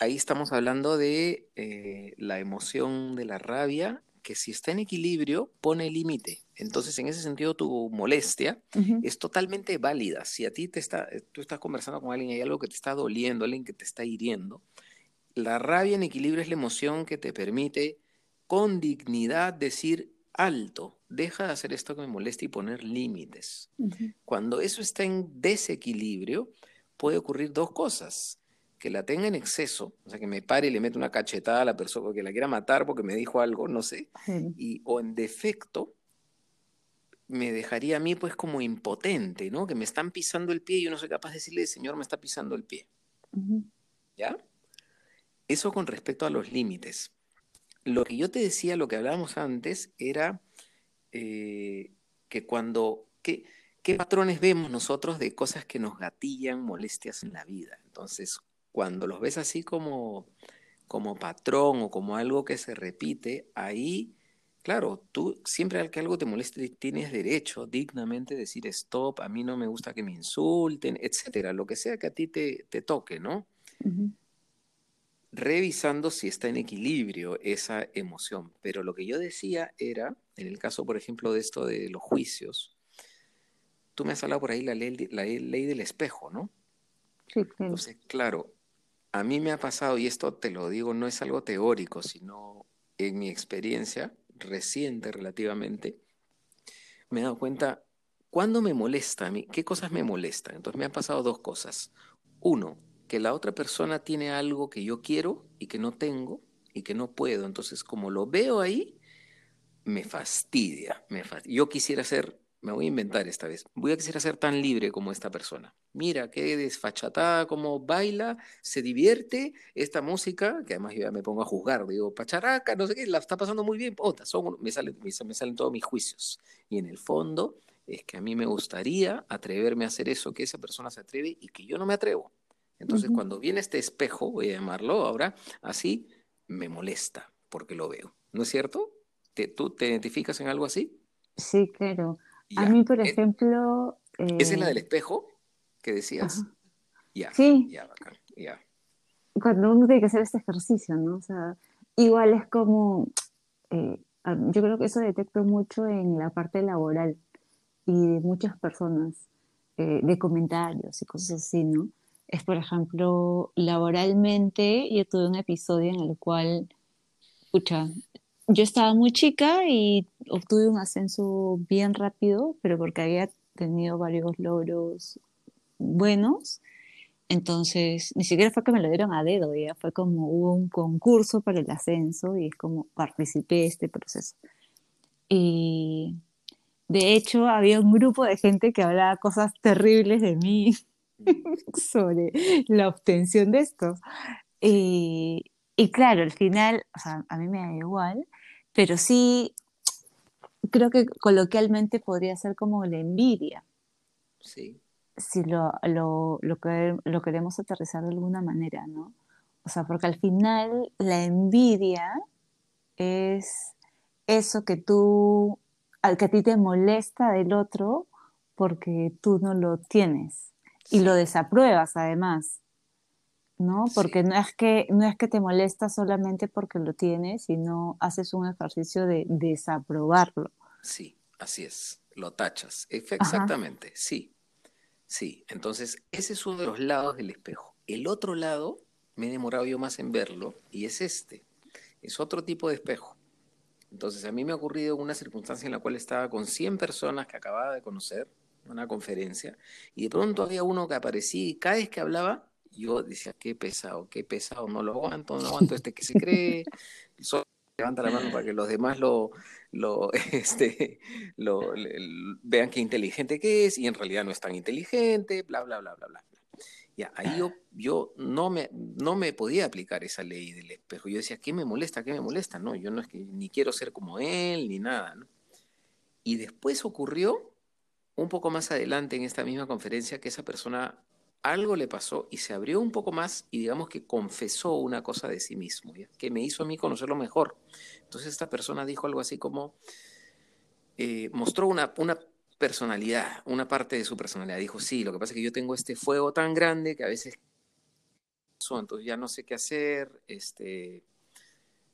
S1: ahí estamos hablando de eh, la emoción de la rabia, que si está en equilibrio, pone límite. Entonces, en ese sentido, tu molestia es totalmente válida. Si a ti te está, tú estás conversando con alguien y hay algo que te está doliendo, alguien que te está hiriendo, la rabia en equilibrio es la emoción que te permite con dignidad decir alto, deja de hacer esto que me molesta y poner límites. Cuando eso está en desequilibrio, puede ocurrir dos cosas. Que la tenga en exceso, o sea, que me pare y le mete una cachetada a la persona, que la quiera matar porque me dijo algo, no sé, y, o en defecto, me dejaría a mí pues como impotente, ¿no? Que me están pisando el pie y yo no soy capaz de decirle, Señor, me está pisando el pie. ¿Ya? Eso con respecto a los límites. Lo que yo te decía, lo que hablábamos antes, era eh, que cuando, ¿qué, ¿qué patrones vemos nosotros de cosas que nos gatillan molestias en la vida? Entonces, cuando los ves así como, como patrón o como algo que se repite, ahí, claro, tú siempre al que algo te moleste tienes derecho dignamente decir stop, a mí no me gusta que me insulten, etcétera, lo que sea que a ti te toque, ¿no? Revisando si está en equilibrio esa emoción. Pero lo que yo decía era, en el caso, por ejemplo, de esto de los juicios, tú me has hablado por ahí la ley, la ley del espejo, ¿no?
S2: Sí, claro.
S1: Entonces, claro, a mí me ha pasado, y esto te lo digo, no es algo teórico, sino en mi experiencia reciente relativamente, me he dado cuenta cuándo me molesta a mí, qué cosas me molestan. Entonces me han pasado dos cosas. Uno, que la otra persona tiene algo que yo quiero y que no tengo y que no puedo. Entonces, como lo veo ahí, me fastidia. Me fastidia. Yo quisiera ser me voy a inventar esta vez. Voy a quisiera ser tan libre como esta persona. Mira, qué desfachatada, cómo baila, se divierte esta música, que además yo ya me pongo a juzgar, digo, pacharaca, no sé qué, la está pasando muy bien, son, me, salen, me salen todos mis juicios. Y en el fondo es que a mí me gustaría atreverme a hacer eso, que esa persona se atreve y que yo no me atrevo. Entonces, cuando viene este espejo, voy a llamarlo ahora, así, me molesta porque lo veo. ¿No es cierto? ¿Tú te identificas en algo así?
S2: Sí, claro. A mí, por eh, ejemplo...
S1: ¿Esa es la del eh, espejo que decías? Ya,
S2: sí.
S1: Ya, bacán, ya.
S2: Cuando uno tiene que hacer este ejercicio, ¿no? O sea, igual es como... Eh, yo creo que eso detecto mucho en la parte laboral y de muchas personas, de comentarios y cosas así, ¿no? Es, por ejemplo, laboralmente, yo tuve un episodio en el cual, escucha, yo estaba muy chica y obtuve un ascenso bien rápido, pero porque había tenido varios logros buenos. Entonces, ni siquiera fue que me lo dieron a dedo, ya fue como hubo un concurso para el ascenso y es como participé de este proceso. Y de hecho, había un grupo de gente que hablaba cosas terribles de mí sobre la obtención de esto. Y, y claro, al final, o sea, a mí me da igual, pero sí creo que coloquialmente podría ser como la envidia.
S1: Sí.
S2: Si lo, lo, lo, queremos aterrizar de alguna manera, ¿no? O sea, porque al final la envidia es eso que tú, al que a ti te molesta del otro porque tú no lo tienes y lo desapruebas además. ¿no? Porque no, es que, no es que te molesta solamente porque lo tienes, sino haces un ejercicio de desaprobarlo.
S1: Sí, así es, lo tachas. Exactamente, sí, sí. Entonces, ese es uno de los lados del espejo. El otro lado, me he demorado yo más en verlo, y es este. Es otro tipo de espejo. Entonces, a mí me ha ocurrido una circunstancia en la cual estaba con 100 personas que acababa de conocer, una conferencia, y de pronto había uno que aparecía y cada vez que hablaba yo decía, qué pesado, qué pesado, no lo aguanto, no aguanto este que se cree, solo levanta la mano para que los demás lo, lo, este, vean qué inteligente que es y en realidad no es tan inteligente, bla, bla, bla, bla, bla. Ya, ahí yo, yo no, me, no me podía aplicar esa ley del espejo. Yo decía, ¿qué me molesta? ¿Qué me molesta? No, yo no es que ni quiero ser como él, ni nada. ¿no? Y después ocurrió, un poco más adelante en esta misma conferencia, que esa persona algo le pasó y se abrió un poco más y digamos que confesó una cosa de sí mismo, que me hizo a mí conocerlo mejor. Entonces esta persona dijo algo así como, eh, mostró una, una personalidad, una parte de su personalidad. Dijo, sí, lo que pasa es que yo tengo este fuego tan grande que a veces, entonces ya no sé qué hacer, este,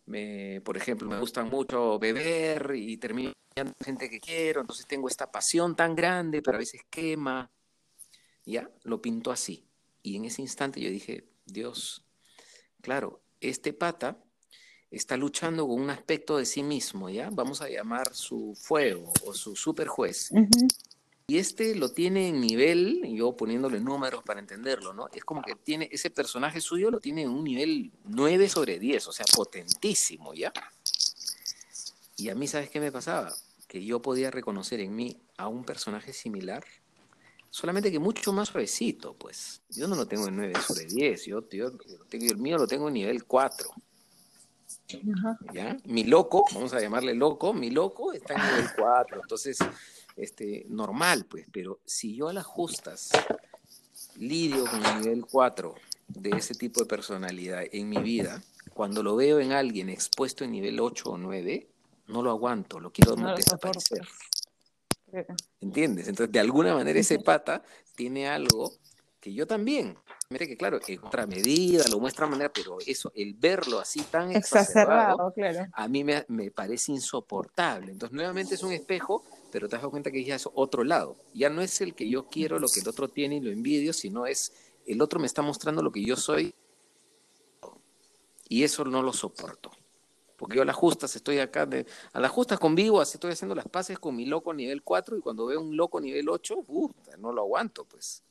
S1: me, por ejemplo, me gusta mucho beber y termino gente que quiero, entonces tengo esta pasión tan grande, pero a veces quema ya lo pintó así. Y en ese instante yo dije, Dios, claro, este pata está luchando con un aspecto de sí mismo, ¿ya? Vamos a llamar su fuego o su super juez. Y este lo tiene en nivel, yo poniéndole números para entenderlo, ¿no? Es como que tiene, ese personaje suyo lo tiene en un nivel 9 sobre 10, o sea, potentísimo, ¿ya? Y a mí, ¿sabes qué me pasaba? que yo podía reconocer en mí a un personaje similar, solamente que mucho más suavecito, pues. Yo no lo tengo en 9 sobre 10, yo, yo, el mío lo tengo en nivel 4. ¿Ya? Mi loco, vamos a llamarle loco, mi loco está en nivel 4, entonces, este, normal, pues, pero si yo a las justas lidio con el nivel 4 de ese tipo de personalidad en mi vida, cuando lo veo en alguien expuesto en nivel 8 o 9, no lo aguanto, lo quiero desaparecer. ¿Entiendes? Entonces, de alguna manera ese pata tiene algo que yo también. Mire que claro, es otra medida, lo muestra de manera, pero eso, el verlo así tan exacerbado, claro. a mí me, me, parece insoportable. Entonces, nuevamente es un espejo, pero te das cuenta que ya es otro lado. Ya no es el que yo quiero, lo que el otro tiene y lo envidio, sino es el otro me está mostrando lo que yo soy y eso no lo soporto. Porque yo a las justas estoy acá, de, a las justas convivo, así estoy haciendo las paces con mi loco nivel 4 y cuando veo un loco nivel 8, uh, no lo aguanto, pues.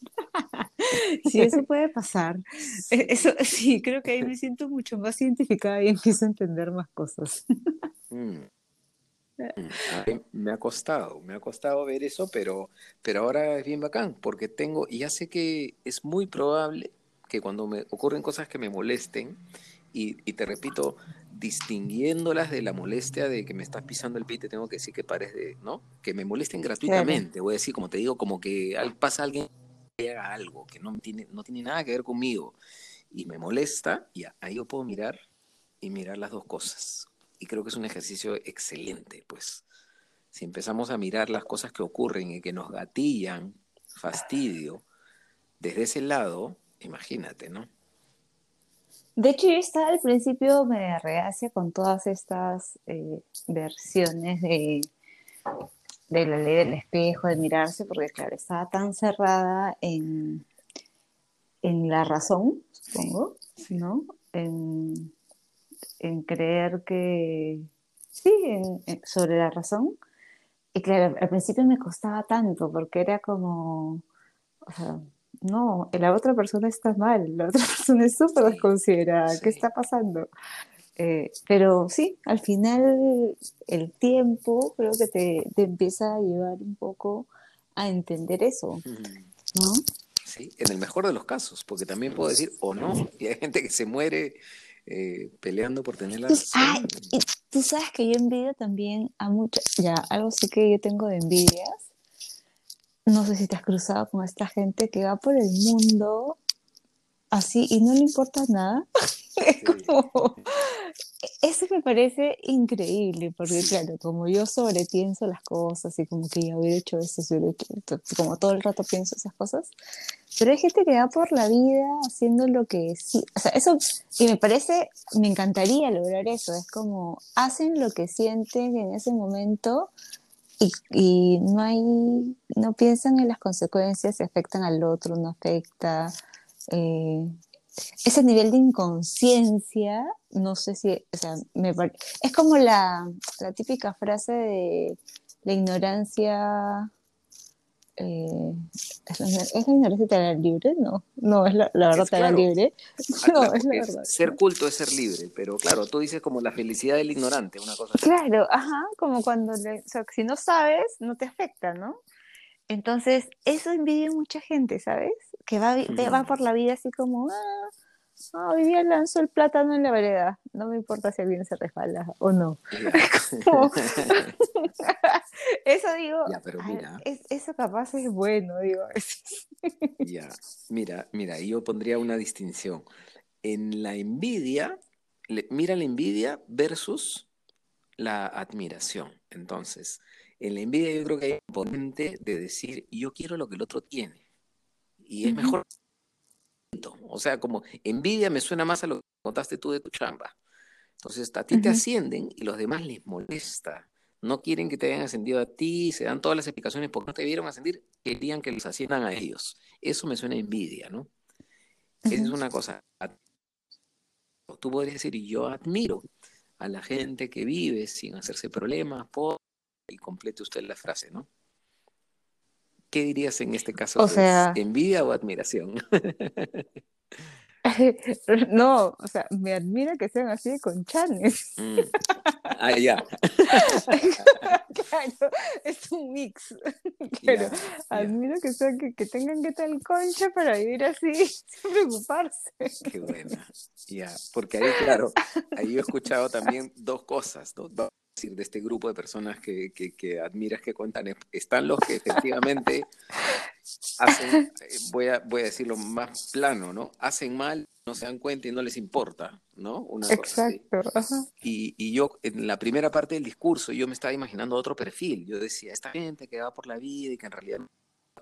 S2: Sí, eso puede pasar. E, eso, sí, creo que ahí me siento mucho más identificada y empiezo a entender más cosas.
S1: Mm. Mm, me ha costado, me ha costado ver eso, pero, pero ahora es bien bacán, porque tengo, y ya sé que es muy probable que cuando me ocurren cosas que me molesten, y, te repito, distinguiéndolas de la molestia de que me estás pisando el pie, te tengo que decir que pares de, ¿no? Que me molesten gratuitamente, voy a decir, como te digo, como que pasa alguien haga algo que no tiene, no tiene nada que ver conmigo y me molesta, y ahí yo puedo mirar y mirar las dos cosas. Y creo que es un ejercicio excelente, pues. Si empezamos a mirar las cosas que ocurren y que nos gatillan fastidio, desde ese lado, imagínate, ¿no?
S2: De hecho, yo estaba al principio me reacia con todas estas eh, versiones de, de la ley del espejo, de mirarse, porque claro, estaba tan cerrada en, en la razón, supongo, ¿no? En, en creer que, sí, sobre la razón. Y claro, al principio me costaba tanto, porque era como, o sea, no, la otra persona está mal, la otra persona es súper desconsiderada, ¿qué está pasando? Eh, pero sí, al final el tiempo creo que te, te, empieza a llevar un poco a entender eso, ¿no?
S1: Sí, en el mejor de los casos, porque también puedo decir o no, y hay gente que se muere eh, peleando por tener la
S2: Ah, y tú sabes que yo envidio también a muchas, ya, algo sí que yo tengo de envidias, no sé si te has cruzado con esta gente que va por el mundo así y no le importa nada. eso me parece increíble, porque claro, como yo sobrepienso las cosas y como que ya hubiera hecho eso, como todo el rato pienso esas cosas, pero hay gente que va por la vida haciendo lo que sí, o sea, eso, y me parece, me encantaría lograr eso, es como hacen lo que sienten en ese momento y, no hay, no piensan en las consecuencias, si afectan al otro, no afecta. Eh, ese nivel de inconsciencia, no sé si, o sea, me es como la, la típica frase de la ignorancia eh, ¿es, la, ¿Es la ignorancia libre? No, no, es la, la verdad te libre. No,
S1: es la verdad. Ser culto es ser libre, pero claro, tú dices como la felicidad del ignorante, una cosa así.
S2: Claro, ajá, como cuando, le, o sea, si no sabes, no te afecta, ¿no? Entonces, eso envidia mucha gente, ¿sabes? Que va, va por la vida así como, ah, Ah, hoy día lanzo el plátano en la vereda. No me importa si alguien se resbala o no. eso digo. eso capaz es bueno, digo.
S1: ya, mira, mira, yo pondría una distinción. En la envidia, mira la envidia versus la admiración. Entonces, en la envidia yo creo que hay un componente de decir, yo quiero lo que el otro tiene. Y es mejor o sea, como envidia me suena más a lo que contaste tú de tu chamba. Entonces, a ti te ascienden y los demás les molesta. No quieren que te hayan ascendido a ti, se dan todas las explicaciones por qué no te vieron ascendir, querían que los asciendan a ellos. Eso me suena a envidia, ¿no? Esa es una cosa. Tú podrías decir, yo admiro a la gente que vive sin hacerse problemas, por... y complete usted la frase, ¿no? ¿Qué dirías en este caso? O sea, ¿Envidia o admiración?
S2: no, o sea, me admira que sean así con chanes.
S1: Mm. Ah, ya.
S2: claro, es un mix. Pero admiro que, sean, que, que, tengan que tal concha para vivir así sin preocuparse.
S1: Qué buena. Ya, porque ahí, claro, ahí yo he escuchado también dos cosas, dos, decir, de este grupo de personas que, que, que, admiras que cuentan, están los que efectivamente hacen, eh, voy a, voy a decirlo más plano, ¿no? Hacen mal, no se dan cuenta y no les importa, ¿no?
S2: Una Exacto.
S1: Y, y, yo, en la primera parte del discurso, yo me estaba imaginando otro perfil. Yo decía, esta gente que va por la vida y que en realidad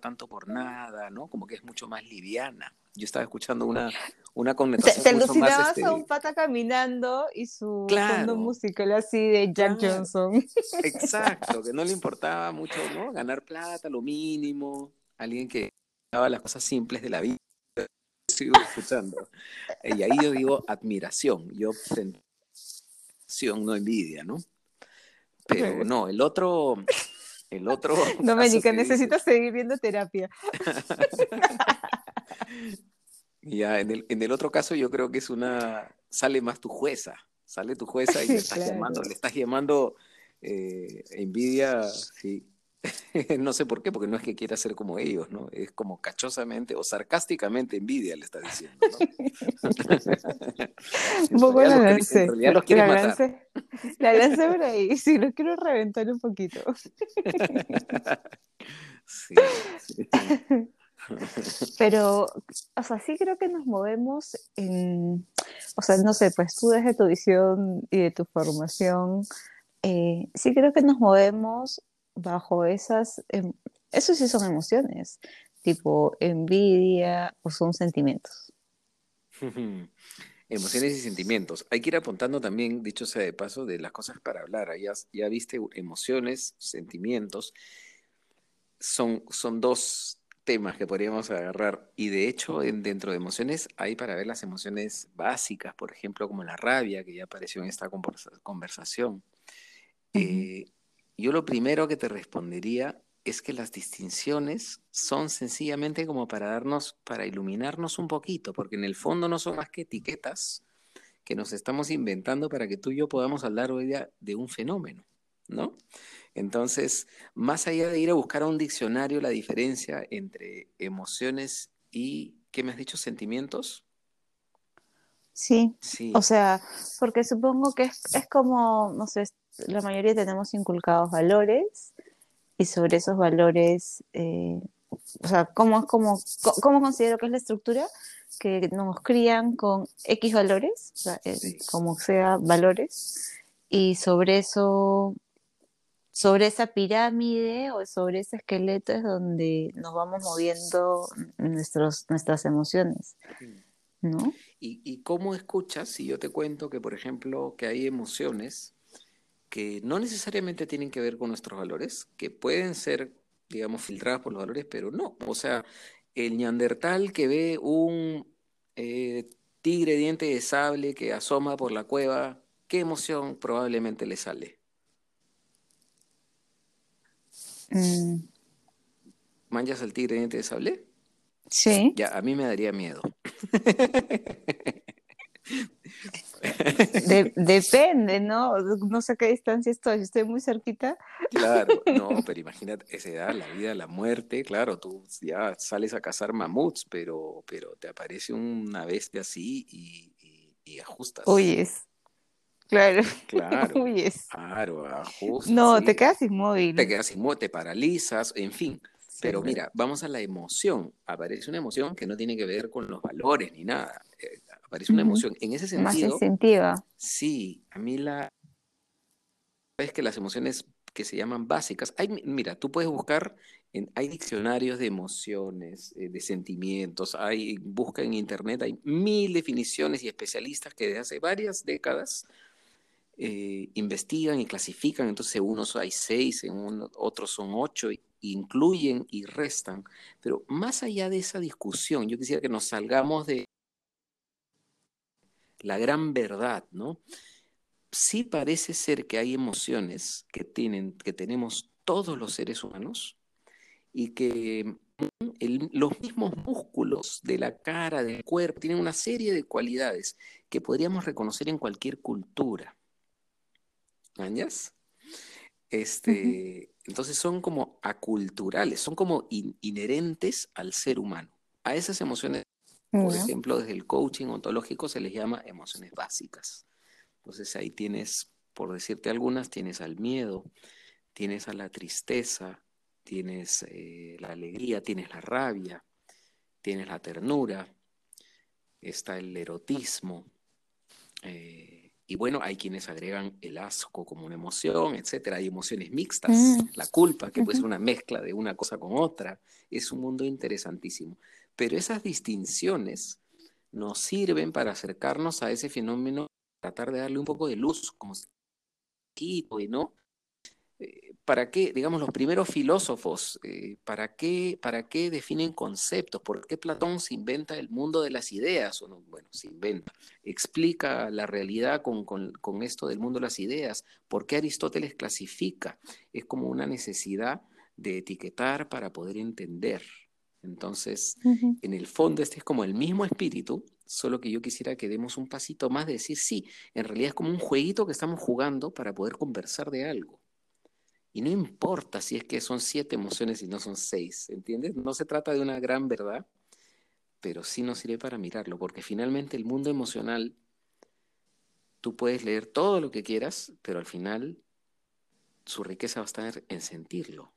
S1: tanto por nada, ¿no? Como que es mucho más liviana. Yo estaba escuchando una, una connotación
S2: Te, te alucinabas este... a un pata caminando y su claro. fondo musical así de Jack claro. Johnson.
S1: Exacto, que no le importaba mucho, ¿no? Ganar plata, lo mínimo. Alguien que daba las cosas simples de la vida. Sigo escuchando. Y ahí yo digo admiración. Yo no envidia, ¿no? Pero no, el otro, el otro.
S2: Doménica, necesitas seguir viendo terapia.
S1: Ya, en el, en el otro caso yo creo que es una, sale más tu jueza, sale tu jueza y le estás claro. llamando, le estás llamando eh, envidia, sí. no sé por qué, porque no es que quiera ser como ellos, ¿no? Es como cachosamente o sarcásticamente envidia le estás diciendo, ¿no?
S2: un poco la lancé.
S1: En realidad los quieres
S2: la lancé, la por ahí, sí, los quiero reventar un poquito.
S1: sí. sí.
S2: Pero, o sea, sí creo que nos movemos en, o sea, no sé, pues tú desde tu visión y de tu formación, eh, sí creo que nos movemos bajo esas, eh, eso sí son emociones, tipo envidia o son sentimientos.
S1: Emociones y sentimientos. Hay que ir apuntando también, dicho sea de paso, de las cosas para hablar. Ya, ya viste, emociones, sentimientos. Son, son dos temas que podríamos agarrar. Y de hecho, en, dentro de emociones hay para ver las emociones básicas, por ejemplo, como la rabia, que ya apareció en esta conversación. Uh -huh. eh, yo lo primero que te respondería es que las distinciones son sencillamente como para darnos, para iluminarnos un poquito, porque en el fondo no son más que etiquetas que nos estamos inventando para que tú y yo podamos hablar hoy día de un fenómeno, ¿no? Entonces, más allá de ir a buscar a un diccionario la diferencia entre emociones y, ¿qué me has dicho? Sentimientos.
S2: Sí, sí. o sea, porque supongo que es, es como, no sé, la mayoría tenemos inculcados valores y sobre esos valores, eh, o sea, ¿cómo, es como, ¿cómo considero que es la estructura? Que nos crían con X valores, o sea, eh, como sea, valores, y sobre eso sobre esa pirámide o sobre ese esqueleto es donde nos vamos moviendo nuestros, nuestras emociones, ¿no?
S1: ¿Y, ¿Y cómo escuchas si yo te cuento que, por ejemplo, que hay emociones que no necesariamente tienen que ver con nuestros valores, que pueden ser, digamos, filtradas por los valores, pero no. O sea, el neandertal que ve un eh, tigre diente de sable que asoma por la cueva, ¿qué emoción probablemente le sale?
S2: Mm.
S1: ¿Manchas al tigre diente de sable?
S2: Sí.
S1: Ya, a mí me daría miedo.
S2: De, depende, ¿no? No sé a qué distancia estoy, estoy muy cerquita.
S1: Claro, no, pero imagínate, esa edad, la vida, la muerte, claro, tú ya sales a cazar mamuts, pero, pero te aparece una bestia así y, y, y ajustas.
S2: Oyes. Claro.
S1: Claro.
S2: Huyes.
S1: Claro, ajustas.
S2: No, sí. te quedas inmóvil.
S1: Te quedas inmóvil, te paralizas, en fin. Pero mira, vamos a la emoción. Aparece una emoción que no tiene que ver con los valores ni nada. Eh, aparece una emoción. En ese sentido.
S2: Más instintiva.
S1: Sí, a mí la. Es que las emociones que se llaman básicas. Hay, mira, tú puedes buscar, en, hay diccionarios de emociones, eh, de sentimientos, hay, busca en internet, hay mil definiciones y especialistas que desde hace varias décadas eh, investigan y clasifican, entonces unos hay seis, en uno, otros son ocho, incluyen y restan. Pero más allá de esa discusión, yo quisiera que nos salgamos de la gran verdad, ¿no? Sí parece ser que hay emociones que, tienen, que tenemos todos los seres humanos y que el, los mismos músculos de la cara, del cuerpo, tienen una serie de cualidades que podríamos reconocer en cualquier cultura ¿Mañas? Este, Entonces son como aculturales, son como inherentes al ser humano. A esas emociones, por ejemplo, desde el coaching ontológico se les llama emociones básicas. Entonces ahí tienes, por decirte algunas, tienes al miedo, tienes a la tristeza, tienes eh, la alegría, tienes la rabia, tienes la ternura, está el erotismo. Eh, y bueno, hay quienes agregan el asco como una emoción, etcétera. Hay emociones mixtas, mm. la culpa, que puede ser una mezcla de una cosa con otra. Es un mundo interesantísimo. Pero esas distinciones nos sirven para acercarnos a ese fenómeno, tratar de darle un poco de luz, como y no eh, ¿para qué, digamos, los primeros filósofos, eh, ¿para, qué, ¿para qué definen conceptos? ¿Por qué Platón se inventa el mundo de las ideas? O no, bueno, se inventa, explica la realidad con, con, esto del mundo de las ideas. ¿Por qué Aristóteles clasifica? Es como una necesidad de etiquetar para poder entender. Entonces, en el fondo este es como el mismo espíritu, solo que yo quisiera que demos un pasito más de decir, sí, en realidad es como un jueguito que estamos jugando para poder conversar de algo. Y no importa si es que son siete emociones y no son seis, ¿entiendes? No se trata de una gran verdad, pero sí nos sirve para mirarlo, porque finalmente el mundo emocional, tú puedes leer todo lo que quieras, pero al final su riqueza va a estar en sentirlo.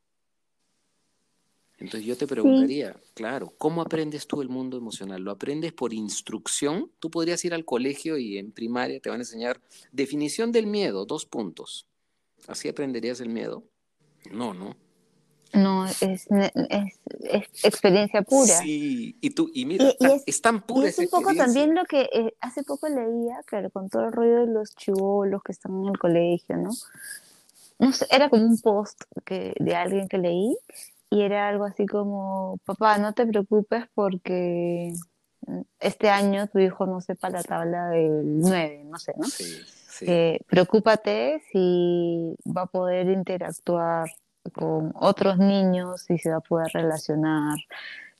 S1: Entonces yo te preguntaría, claro, ¿cómo aprendes tú el mundo emocional? ¿Lo aprendes por instrucción? Tú podrías ir al colegio y en primaria te van a enseñar definición del miedo, dos puntos. ¿Así aprenderías el miedo? No, ¿no?
S2: No, es, experiencia pura.
S1: Sí, y tú, y mira, es, tan pura.
S2: Y es un poco también lo que eh, hace poco leía, claro, con todo el rollo de los chivolos que están en el colegio, ¿no? no sé, era como un post que, de alguien que leí y era algo así como, papá, no te preocupes porque este año tu hijo no sepa la tabla del 9, no sé, ¿no? Sí. Eh, preocúpate si va a poder interactuar con otros niños, si se va a poder relacionar,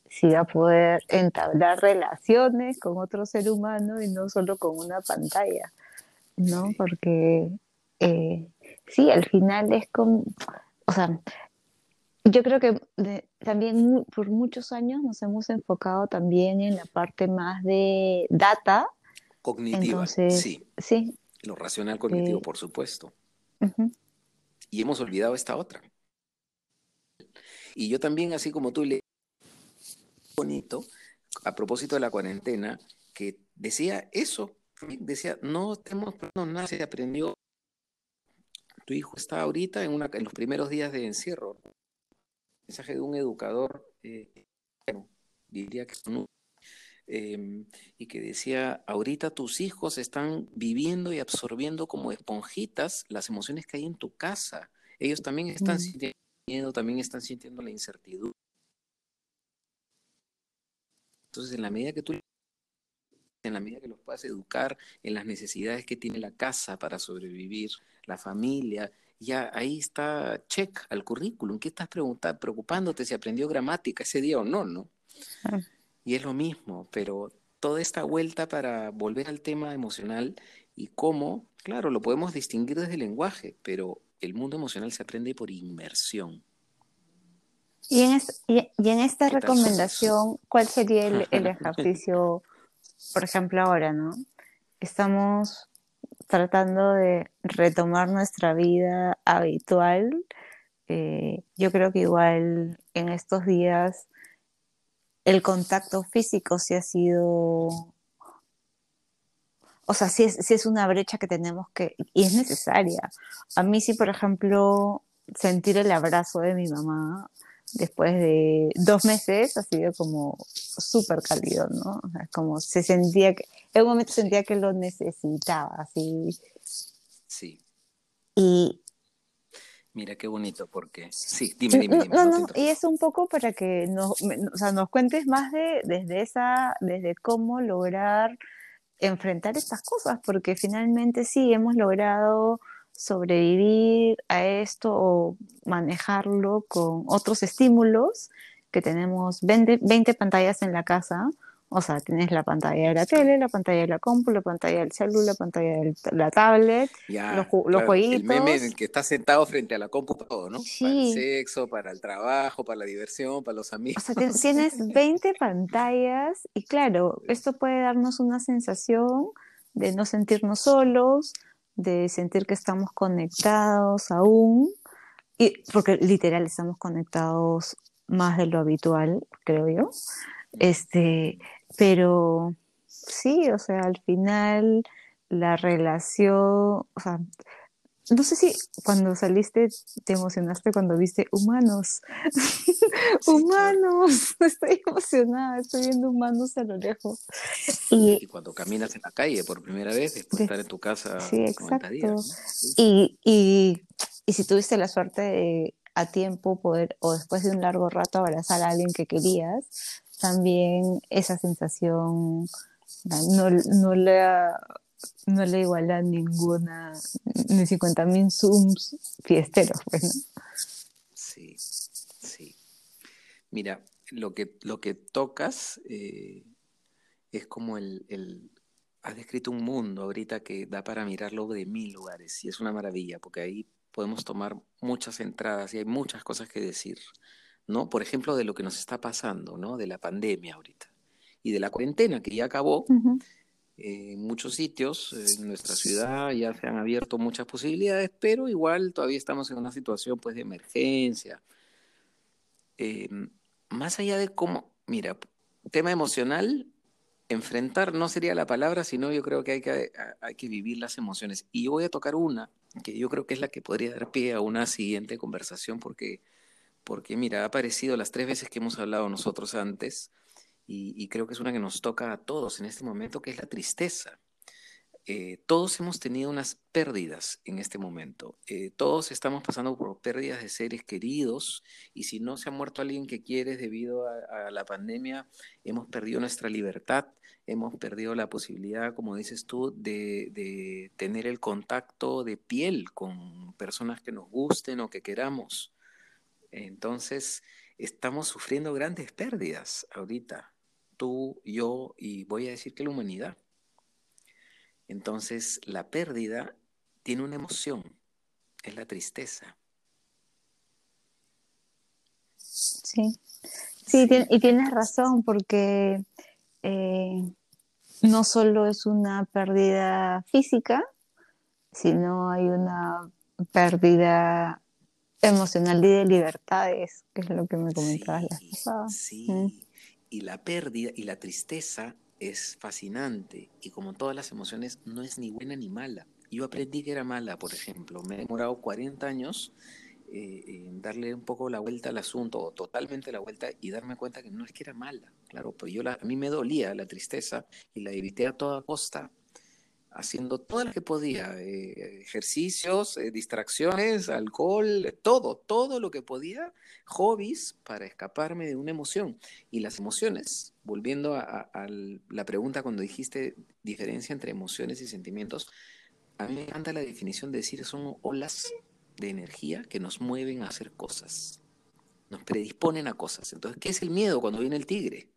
S2: si va a poder entablar relaciones con otro ser humano y no solo con una pantalla, ¿no? Porque eh, sí, al final es como, o sea, yo creo que también por muchos años nos hemos enfocado también en la parte más de data.
S1: Cognitiva, sí.
S2: Sí,
S1: lo racional cognitivo, por supuesto. Y hemos olvidado esta otra. Y yo también, así como tú, le bonito, a propósito de la cuarentena, que decía eso, decía, no tenemos nada, se aprendió. Tu hijo está ahorita en, una, en los primeros días de encierro. Mensaje de un educador, eh, diría que un Em, y que decía, ahorita tus hijos están viviendo y absorbiendo como esponjitas las emociones que hay en tu casa. Ellos también están mm. sintiendo miedo, también están sintiendo la incertidumbre. Entonces, en la medida que tú en la medida que los puedas educar en las necesidades que tiene la casa para sobrevivir, la familia, ya ahí está check al currículum. ¿Qué estás preocupándote si aprendió gramática ese día o no, no? Ah. Y es lo mismo, pero toda esta vuelta para volver al tema emocional y cómo, claro, lo podemos distinguir desde el lenguaje, pero el mundo emocional se aprende por inmersión.
S2: Y en, y, en esta recomendación, ¿cuál sería el, ejercicio, por ejemplo, ahora, ¿no? Estamos tratando de retomar nuestra vida habitual. Eh, yo creo que igual en estos días el contacto físico sí ha sido, o sea, sí es, es una brecha que tenemos que, y es necesaria. A mí sí, por ejemplo, sentir el abrazo de mi mamá después de dos meses ha sido como súper cálido, ¿no? O sea, como se sentía que, en un momento sentía que lo necesitaba, así.
S1: Sí.
S2: Y,
S1: Mira qué bonito, porque sí, dime, dime, dime. No,
S2: no, y es un poco para que nos, o sea, nos cuentes más de desde esa, desde cómo lograr enfrentar estas cosas, porque finalmente sí hemos logrado sobrevivir a esto o manejarlo con otros estímulos, que tenemos 20, 20 pantallas en la casa, O sea, tienes la pantalla de la tele, la pantalla de la compu, la pantalla del celular, la pantalla de la tablet, los, los jueguitos. El
S1: meme en el que estás sentado frente a la compu todo, ¿no? Para el sexo, para el trabajo, para la diversión, para los amigos.
S2: O sea, tienes 20 pantallas y claro, esto puede darnos una sensación de no sentirnos solos, de sentir que estamos conectados aún, y porque literal estamos conectados más de lo habitual, creo yo. Este, pero sí, o sea, al final la relación, o sea, no sé si cuando saliste te emocionaste cuando viste humanos. humanos. Estoy emocionada, estoy viendo humanos a lo lejos.
S1: Y, cuando caminas en la calle por primera vez, después de estar en tu casa
S2: sí, exacto. y, y, y si tuviste la suerte de a tiempo poder, o después de un largo rato, abrazar a alguien que querías, también esa sensación no, no le no le iguala ninguna, ni 50.000 Zooms fiesteros, pues,
S1: Sí, sí. Mira, lo que, lo que tocas eh, es como el, el, Has descrito un mundo ahorita que da para mirarlo de mil lugares y es una maravilla porque ahí podemos tomar muchas entradas y hay muchas cosas que decir. ¿no? Por ejemplo, de lo que nos está pasando, ¿no? De la pandemia ahorita y de la cuarentena que ya acabó. En muchos sitios en nuestra ciudad ya se han abierto muchas posibilidades, pero igual todavía estamos en una situación pues de emergencia. Eh, más allá de cómo, mira, tema emocional, enfrentar no sería la palabra, sino yo creo que hay que, hay que vivir las emociones. Y yo voy a tocar una, que yo creo que es la que podría dar pie a una siguiente conversación, porque porque mira, ha aparecido las tres veces que hemos hablado nosotros antes y, creo que es una que nos toca a todos en este momento, que es la tristeza. Eh, todos hemos tenido unas pérdidas en este momento. Eh, todos estamos pasando por pérdidas de seres queridos y si no se ha muerto alguien que quieres debido a, la pandemia, hemos perdido nuestra libertad, hemos perdido la posibilidad, como dices tú, de, de tener el contacto de piel con personas que nos gusten o que queramos. Entonces, estamos sufriendo grandes pérdidas ahorita, tú, yo y voy a decir que la humanidad. Entonces, la pérdida tiene una emoción, es la tristeza.
S2: Sí, sí, y tienes razón porque eh, no solo es una pérdida física, sino hay una pérdida emocional y de libertades, que es lo que me comentabas
S1: sí, Sí, y la pérdida y la tristeza es fascinante y como todas las emociones no es ni buena ni mala. Yo aprendí que era mala, por ejemplo, me he demorado 40 años eh, en darle un poco la vuelta al asunto, o totalmente la vuelta, y darme cuenta que no es que era mala, claro, pues yo a mí me dolía la tristeza y la evité a toda costa haciendo todo lo que podía, eh, ejercicios, eh, distracciones, alcohol, todo, todo lo que podía, hobbies para escaparme de una emoción. Y las emociones, volviendo a, la pregunta cuando dijiste diferencia entre emociones y sentimientos, a mí me encanta la definición de decir son olas de energía que nos mueven a hacer cosas, nos predisponen a cosas. Entonces, ¿qué es el miedo cuando viene el tigre?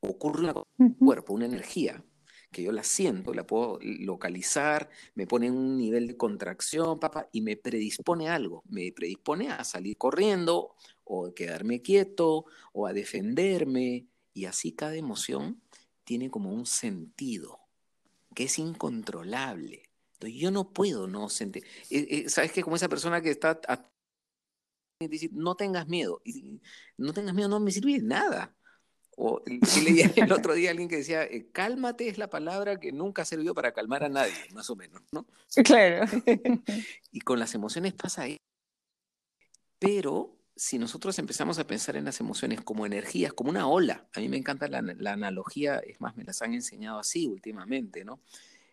S1: Ocurre un cuerpo, una energía, que yo la siento, la puedo localizar, me pone en un nivel de contracción, papá, y me predispone a algo, me predispone a salir corriendo o a quedarme quieto o a defenderme, y así cada emoción tiene como un sentido que es incontrolable. Entonces yo no puedo no sentir, eh, eh, ¿sabes qué? Como esa persona que está... dice, no tengas miedo, no tengas miedo no me sirve de nada o leía el otro día alguien que decía, eh, cálmate es la palabra que nunca ha servido para calmar a nadie, más o menos, ¿no?
S2: Claro.
S1: y con las emociones pasa ahí. Pero si nosotros empezamos a pensar en las emociones como energías, como una ola, a mí me encanta la, analogía, es más, me las han enseñado así últimamente, ¿no?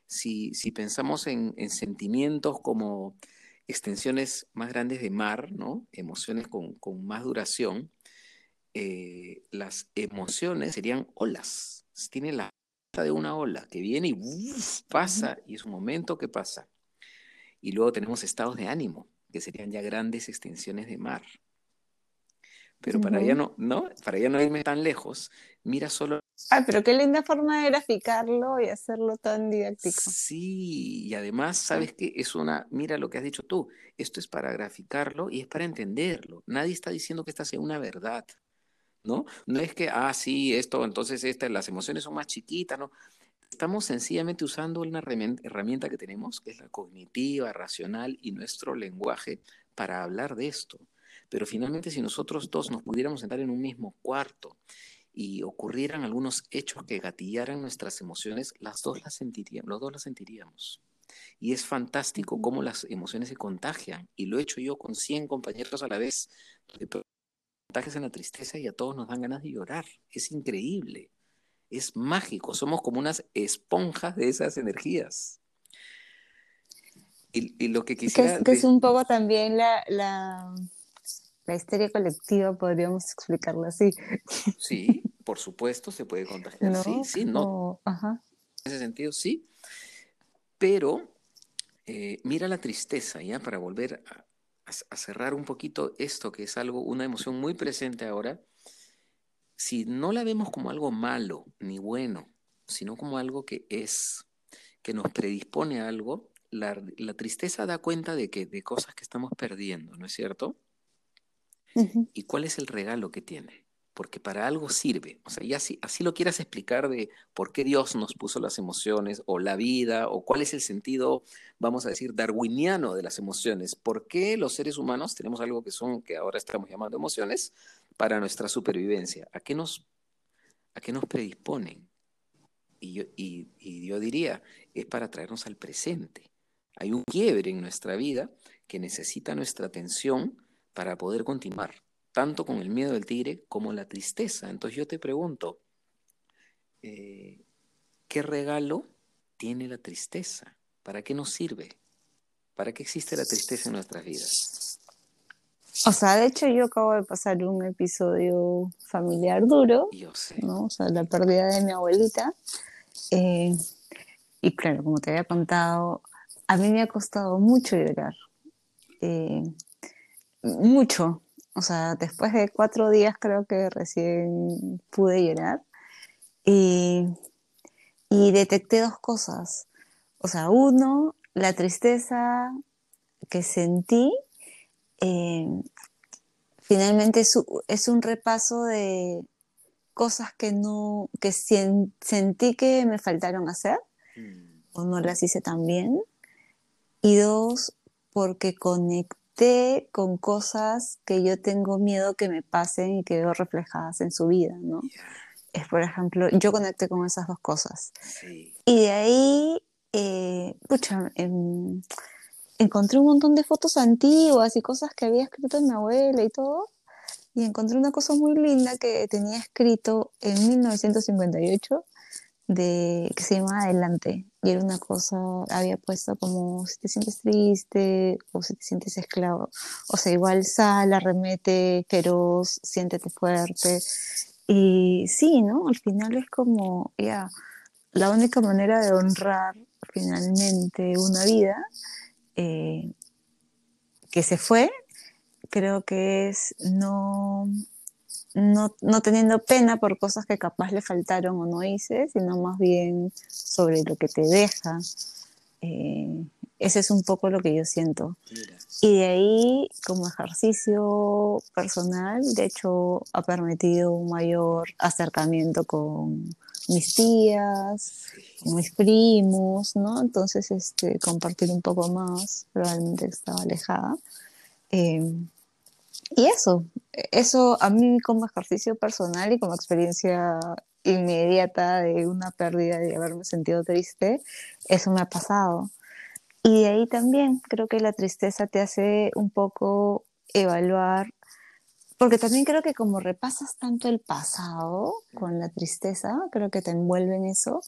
S1: Si, si pensamos en, en sentimientos como extensiones más grandes de mar, ¿no? Emociones con, con más duración, eh, las emociones serían olas. Tiene la de una ola que viene y pasa, y es un momento que pasa. Y luego tenemos estados de ánimo, que serían ya grandes extensiones de mar. Pero para ya no, ¿no? Para ya no irme tan lejos, mira solo.
S2: Ay, pero qué linda forma de graficarlo y hacerlo tan didáctico.
S1: Sí, y además, ¿sabes qué? Es una, mira lo que has dicho tú, esto es para graficarlo y es para entenderlo. Nadie está diciendo que esta sea una verdad, ¿no? No es que, ah, sí, esto, entonces esta, las emociones son más chiquitas, ¿no? Estamos sencillamente usando una herramienta que tenemos, que es la cognitiva, racional y nuestro lenguaje para hablar de esto. Pero finalmente si nosotros dos nos pudiéramos sentar en un mismo cuarto y ocurrieran algunos hechos que gatillaran nuestras emociones, las dos las sentiríamos, los dos las sentiríamos. Y es fantástico cómo las emociones se contagian. Y lo he hecho yo con 100 compañeros a la vez. Contagias en la tristeza y a todos nos dan ganas de llorar. Es increíble. Es mágico. Somos como unas esponjas de esas energías. Y, lo que quisiera...
S2: Que es, un poco también la la histeria colectiva, podríamos explicarlo así.
S1: Sí, por supuesto, se puede contagiar. Sí, sí, no. En ese sentido, sí. Pero eh, mira la tristeza, ¿ya? Para volver a, cerrar un poquito esto, que es algo, una emoción muy presente ahora. Si no la vemos como algo malo ni bueno, sino como algo que es, que nos predispone a algo, la, la tristeza da cuenta de que de cosas que estamos perdiendo, ¿no es cierto? ¿Y cuál es el regalo que tiene? Porque para algo sirve. O sea, ya así, así lo quieras explicar de por qué Dios nos puso las emociones o la vida o cuál es el sentido, vamos a decir, darwiniano de las emociones. ¿Por qué los seres humanos tenemos algo que son, que ahora estamos llamando emociones, para nuestra supervivencia? ¿A qué nos, a qué nos predisponen? Y yo, y, y yo diría, es para traernos al presente. Hay un quiebre en nuestra vida que necesita nuestra atención para poder continuar, tanto con el miedo del tigre como la tristeza. Entonces yo te pregunto, eh, ¿qué regalo tiene la tristeza? ¿Para qué nos sirve? ¿Para qué existe la tristeza en nuestras vidas?
S2: O sea, de hecho yo acabo de pasar un episodio familiar duro,
S1: yo sé.
S2: ¿no? O sea, la pérdida de mi abuelita. Eh, y claro, como te había contado, a mí me ha costado mucho llorar. Eh, mucho. O sea, después de cuatro días creo que recién pude llorar. Y, detecté dos cosas. O sea, uno, la tristeza que sentí. Eh, finalmente es, un repaso de cosas que no, que sentí que me faltaron hacer mm. o no las hice tan bien. Y dos, porque conecté con cosas que yo tengo miedo que me pasen y que veo reflejadas en su vida, ¿no? Es, por ejemplo, yo conecté con esas dos cosas. Y de ahí, eh, pucha, em, encontré un montón de fotos antiguas y cosas que había escrito mi abuela y todo. Y encontré una cosa muy linda que tenía escrito en 1958 de, que se llama Adelante. Y era una cosa, había puesto como si te sientes triste o si te sientes esclavo. O sea, igual sal, arremete, feroz, siéntete fuerte. Y sí, ¿no? Al final es como, ya, la única manera de honrar finalmente una vida eh, que se fue, creo que es no no, no, teniendo pena por cosas que capaz le faltaron o no hice, sino más bien sobre lo que te deja. Eh, ese es un poco lo que yo siento. Y de ahí, como ejercicio personal, de hecho, ha permitido un mayor acercamiento con mis tías, con mis primos, ¿no? Entonces, este, compartir un poco más, probablemente estaba alejada. Eh, y eso, eso a mí como ejercicio personal y como experiencia inmediata de una pérdida de haberme sentido triste, eso me ha pasado. Y de ahí también creo que la tristeza te hace un poco evaluar, porque también creo que como repasas tanto el pasado con la tristeza, creo que te envuelve en eso,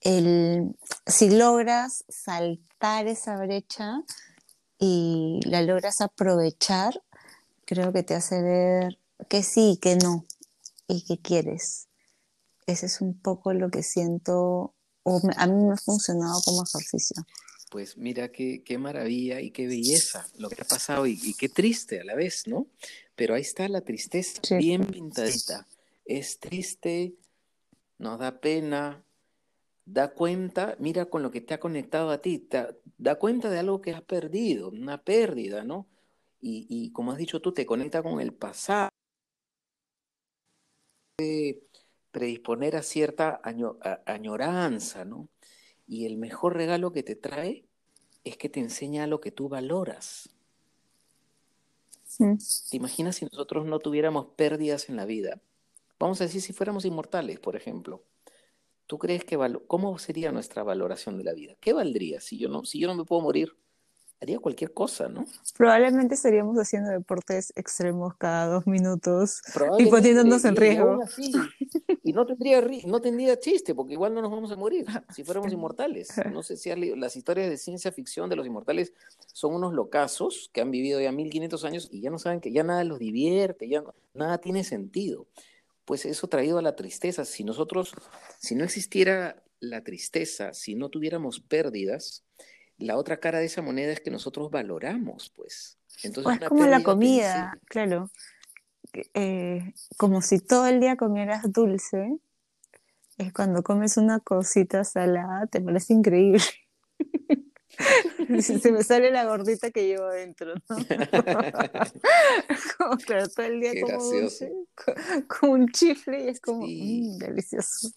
S2: el, si logras saltar esa brecha y la logras aprovechar, creo que te hace ver que sí, que no y que quieres. Ese es un poco lo que siento, o a mí me ha funcionado como ejercicio.
S1: Pues mira qué, qué maravilla y qué belleza lo que ha pasado y, qué triste a la vez, ¿no? Pero ahí está la tristeza bien pintadita. Es triste, nos da pena, da cuenta, mira con lo que te ha conectado a ti, da cuenta de algo que has perdido, una pérdida, ¿no? Y, y como has dicho tú, te conecta con el pasado, predisponer a cierta añoranza, ¿no? Y el mejor regalo que te trae es que te enseña lo que tú valoras. ¿Te imaginas si nosotros no tuviéramos pérdidas en la vida? Vamos a decir si fuéramos inmortales, por ejemplo. ¿Tú crees que cómo sería nuestra valoración de la vida? ¿Qué valdría si yo no si yo no me puedo morir? Haría cualquier cosa, ¿no?
S2: Probablemente estaríamos haciendo deportes extremos cada dos minutos y poniéndonos en riesgo.
S1: Y, no tendría no tendría chiste, porque igual no nos vamos a morir si fuéramos inmortales. No sé si las historias de ciencia ficción de los inmortales son unos locazos que han vivido ya 1500 años y ya no saben que ya nada los divierte, ya nada tiene sentido. Pues eso traído a la tristeza. Si nosotros, si no existiera la tristeza, si no tuviéramos pérdidas, la otra cara de esa moneda es que nosotros valoramos, pues.
S2: Entonces, es como la comida, claro. Eh, como si todo el día comieras dulce, es cuando comes una cosita salada, te parece increíble. Se me sale la gordita que llevo adentro, ¿no? como, claro, todo el día como dulce, con, un chifle y es como mm, delicioso.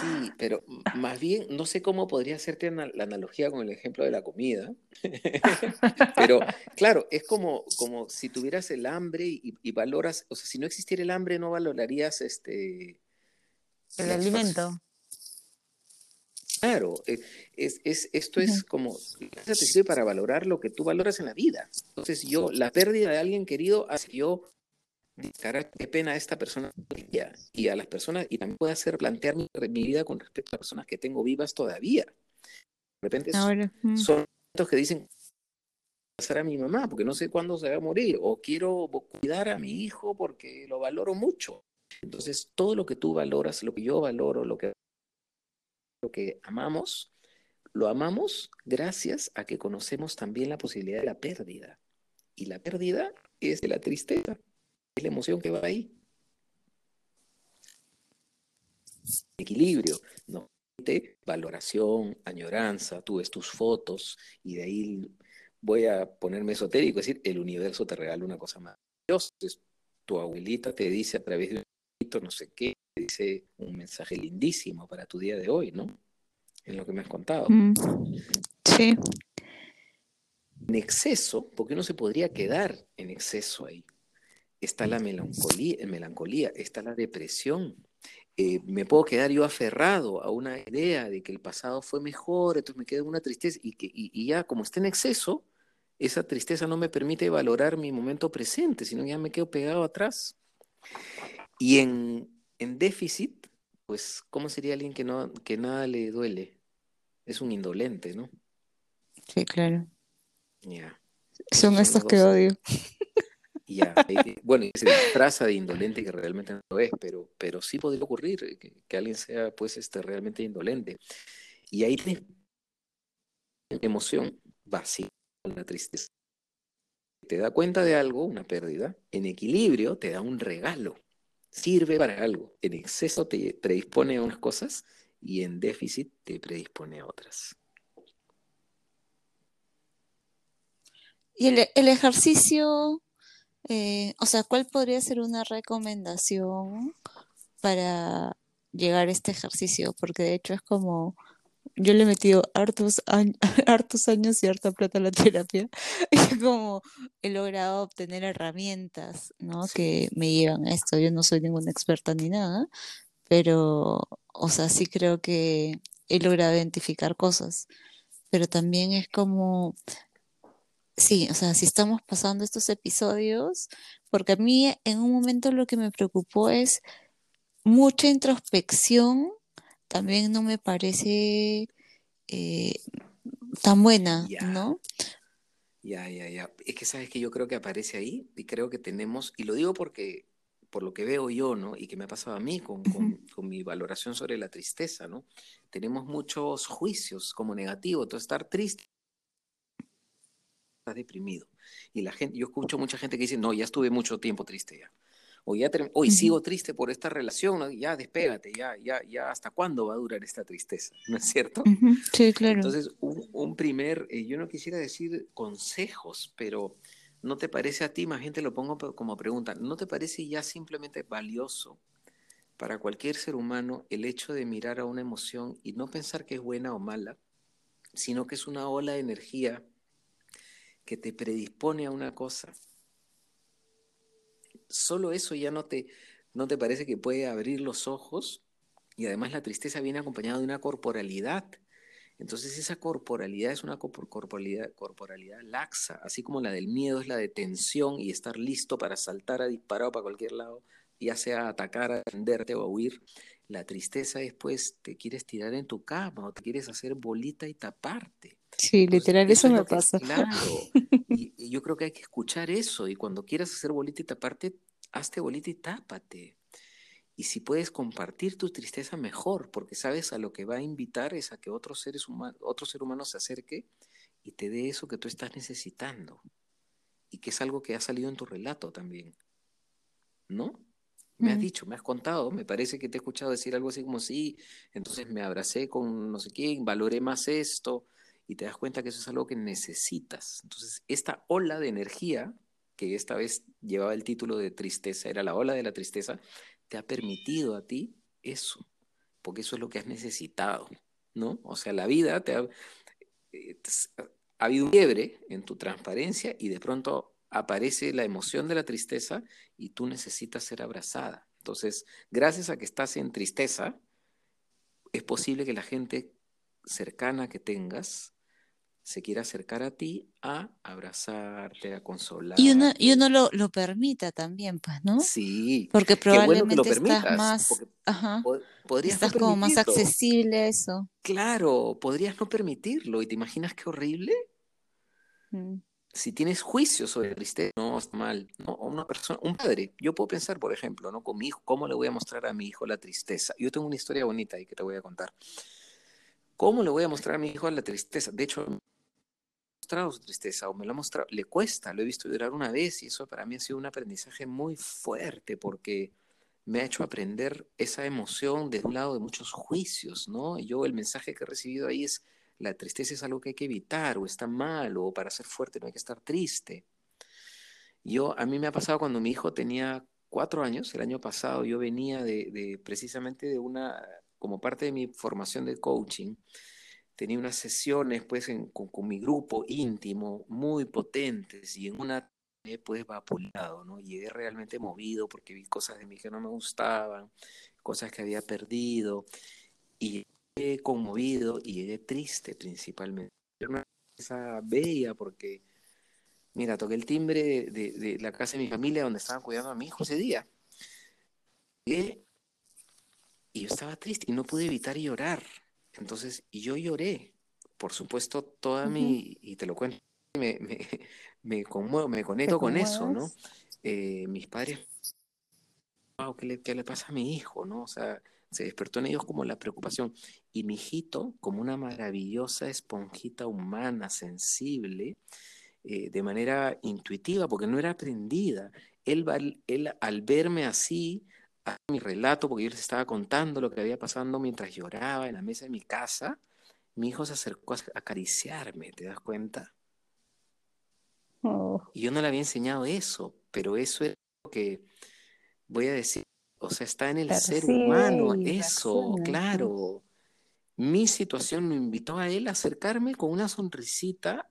S1: Sí, pero más bien, no sé cómo podría hacerte la analogía con el ejemplo de la comida, pero claro, es como, como si tuvieras el hambre y, valoras, o sea, si no existiera el hambre, no valorarías este...
S2: El alimento.
S1: Claro, e, es, es, esto es como, te sirve para valorar lo que tú valoras en la vida. Entonces yo, la pérdida de alguien querido hace que yo qué pena a esta persona y a las personas, y también puede hacer plantear mi, vida con respecto a personas que tengo vivas todavía. De repente son los que dicen pasar a mi mamá porque no sé cuándo se va a morir, o quiero cuidar a mi hijo porque lo valoro mucho. Entonces, todo lo que tú valoras, lo que yo valoro, lo que, lo que amamos, lo amamos gracias a que conocemos también la posibilidad de la pérdida. Y la pérdida es de la tristeza es la emoción que va ahí. Equilibrio, ¿no? Valoración, añoranza, tú ves tus fotos y de ahí voy a ponerme esotérico, es decir, el universo te regala una cosa más. Tu abuelita te dice a través de un no sé qué, te dice un mensaje lindísimo para tu día de hoy, ¿no? En lo que me has contado. Mm.
S2: Sí.
S1: En exceso, porque uno se podría quedar en exceso ahí está la melancolía, melancolía está la depresión. Eh, me puedo quedar yo aferrado a una idea de que el pasado fue mejor, entonces me quedo en una tristeza y, que, y, ya como está en exceso, esa tristeza no me permite valorar mi momento presente, sino ya me quedo pegado atrás. Y en, en déficit, pues, ¿cómo sería alguien que, no, que nada le duele? Es un indolente, ¿no?
S2: Sí, claro. Ya. Son estos que odio.
S1: Ya, bueno, se disfraza de indolente que realmente no lo es, pero, pero sí podría ocurrir que, alguien sea pues este realmente indolente. Y ahí tienes emoción vacía, la tristeza. Te da cuenta de algo, una pérdida, en equilibrio te da un regalo, sirve para algo. En exceso te predispone a unas cosas y en déficit te predispone a otras.
S2: Y el, el ejercicio eh, o sea, ¿cuál podría ser una recomendación para llegar a este ejercicio? Porque de hecho es como, yo le he metido hartos, hartos años y harta plata a la terapia y como he logrado obtener herramientas, ¿no? Que me llevan a esto. Yo no soy ninguna experta ni nada, pero, o sea, sí creo que he logrado identificar cosas. Pero también es como Sí, o sea, si estamos pasando estos episodios, porque a mí en un momento lo que me preocupó es mucha introspección, también no me parece eh, tan buena, ¿no?
S1: Ya, ya, ya. Es que sabes que yo creo que aparece ahí y creo que tenemos, y lo digo porque por lo que veo yo, ¿no? Y que me ha pasado a mí con, con mi valoración sobre la tristeza, ¿no? Tenemos muchos juicios como negativos, entonces estar triste estás deprimido. Y la gente, yo escucho mucha gente que dice, no, ya estuve mucho tiempo triste ya. O ya hoy sigo triste por esta relación, ya despégate, ya, ya, ya, ¿hasta cuándo va a durar esta tristeza? ¿No es cierto?
S2: Sí, claro.
S1: Entonces, un, primer, eh, yo no quisiera decir consejos, pero ¿no te parece a ti, más gente lo pongo como pregunta, ¿no te parece ya simplemente valioso para cualquier ser humano el hecho de mirar a una emoción y no pensar que es buena o mala, sino que es una ola de energía que te predispone a una cosa. Solo eso ya no te, no te parece que puede abrir los ojos y además la tristeza viene acompañada de una corporalidad. Entonces esa corporalidad es una corporalidad, corporalidad laxa, así como la del miedo es la de tensión y estar listo para saltar a disparar para cualquier lado, ya sea atacar, a defenderte o huir. La tristeza después te quieres tirar en tu cama o te quieres hacer bolita y taparte.
S2: Sí, literal, eso, me pasa.
S1: claro, y, yo creo que hay que escuchar eso. Y cuando quieras hacer bolita y taparte, hazte bolita y tápate. Y si puedes compartir tu tristeza, mejor, porque sabes a lo que va a invitar es a que otro, seres otro ser humano se acerque y te dé eso que tú estás necesitando. Y que es algo que ha salido en tu relato también. ¿No? Me has dicho, me has contado, me parece que te he escuchado decir algo así como sí, entonces me abracé con no sé quién, valoré más esto, y te das cuenta que eso es algo que necesitas. Entonces, esta ola de energía, que esta vez llevaba el título de tristeza, era la ola de la tristeza, te ha permitido a ti eso, porque eso es lo que has necesitado, ¿no? O sea, la vida te ha, eh, ha habido un quiebre en tu transparencia y de pronto aparece la emoción de la tristeza y tú necesitas ser abrazada. Entonces, gracias a que estás en tristeza, es posible que la gente cercana que tengas se quiere acercar a ti a abrazarte, a consolar.
S2: Y uno, y uno lo, lo permita también, pues, ¿no?
S1: Sí.
S2: Porque probablemente estás más, ajá, podrías estás como más accesible a eso.
S1: Claro, podrías no permitirlo y te imaginas qué horrible. Mm. Si tienes juicio sobre tristeza, no está mal, ¿no? Una persona, un padre, yo puedo pensar, por ejemplo, ¿no? Con mi hijo, ¿cómo le voy a mostrar a mi hijo la tristeza? Yo tengo una historia bonita ahí que te voy a contar. ¿Cómo le voy a mostrar a mi hijo la tristeza? De hecho, mostrado su tristeza o me lo ha mostrado, le cuesta, lo he visto llorar una vez y eso para mí ha sido un aprendizaje muy fuerte porque me ha hecho aprender esa emoción de un lado de muchos juicios, ¿no? Y yo el mensaje que he recibido ahí es, la tristeza es algo que hay que evitar o está mal o para ser fuerte no hay que estar triste. Yo, a mí me ha pasado cuando mi hijo tenía cuatro años, el año pasado, yo venía de, precisamente de una, como parte de mi formación de coaching, tenía unas sesiones pues con, mi grupo íntimo muy potentes y en una pues vapuleado, ¿no? Llegué realmente movido porque vi cosas de mí que no me gustaban, cosas que había perdido y llegué conmovido y llegué triste principalmente. Era una cosa bella porque, mira, toqué el timbre de, la casa de mi familia donde estaban cuidando a mi hijo ese día. y yo estaba triste y no pude evitar llorar entonces, y yo lloré, por supuesto, toda mi, y te lo cuento, me, me, me conmuevo, me conecto con eso, ¿no? Eh, mis padres, wow, ¿qué le, ¿qué le pasa a mi hijo, no? O sea, se despertó en ellos como la preocupación. Y mi hijito, como una maravillosa esponjita humana, sensible, eh, de manera intuitiva, porque no era aprendida, él, él al verme así, a mi relato, porque yo les estaba contando lo que había pasado mientras lloraba en la mesa de mi casa, mi hijo se acercó a acariciarme, ¿te das cuenta? Oh. Y yo no le había enseñado eso, pero eso es lo que voy a decir, o sea, está en el ser humano, eso, claro. Mi situación me invitó a él a acercarme con una sonrisita,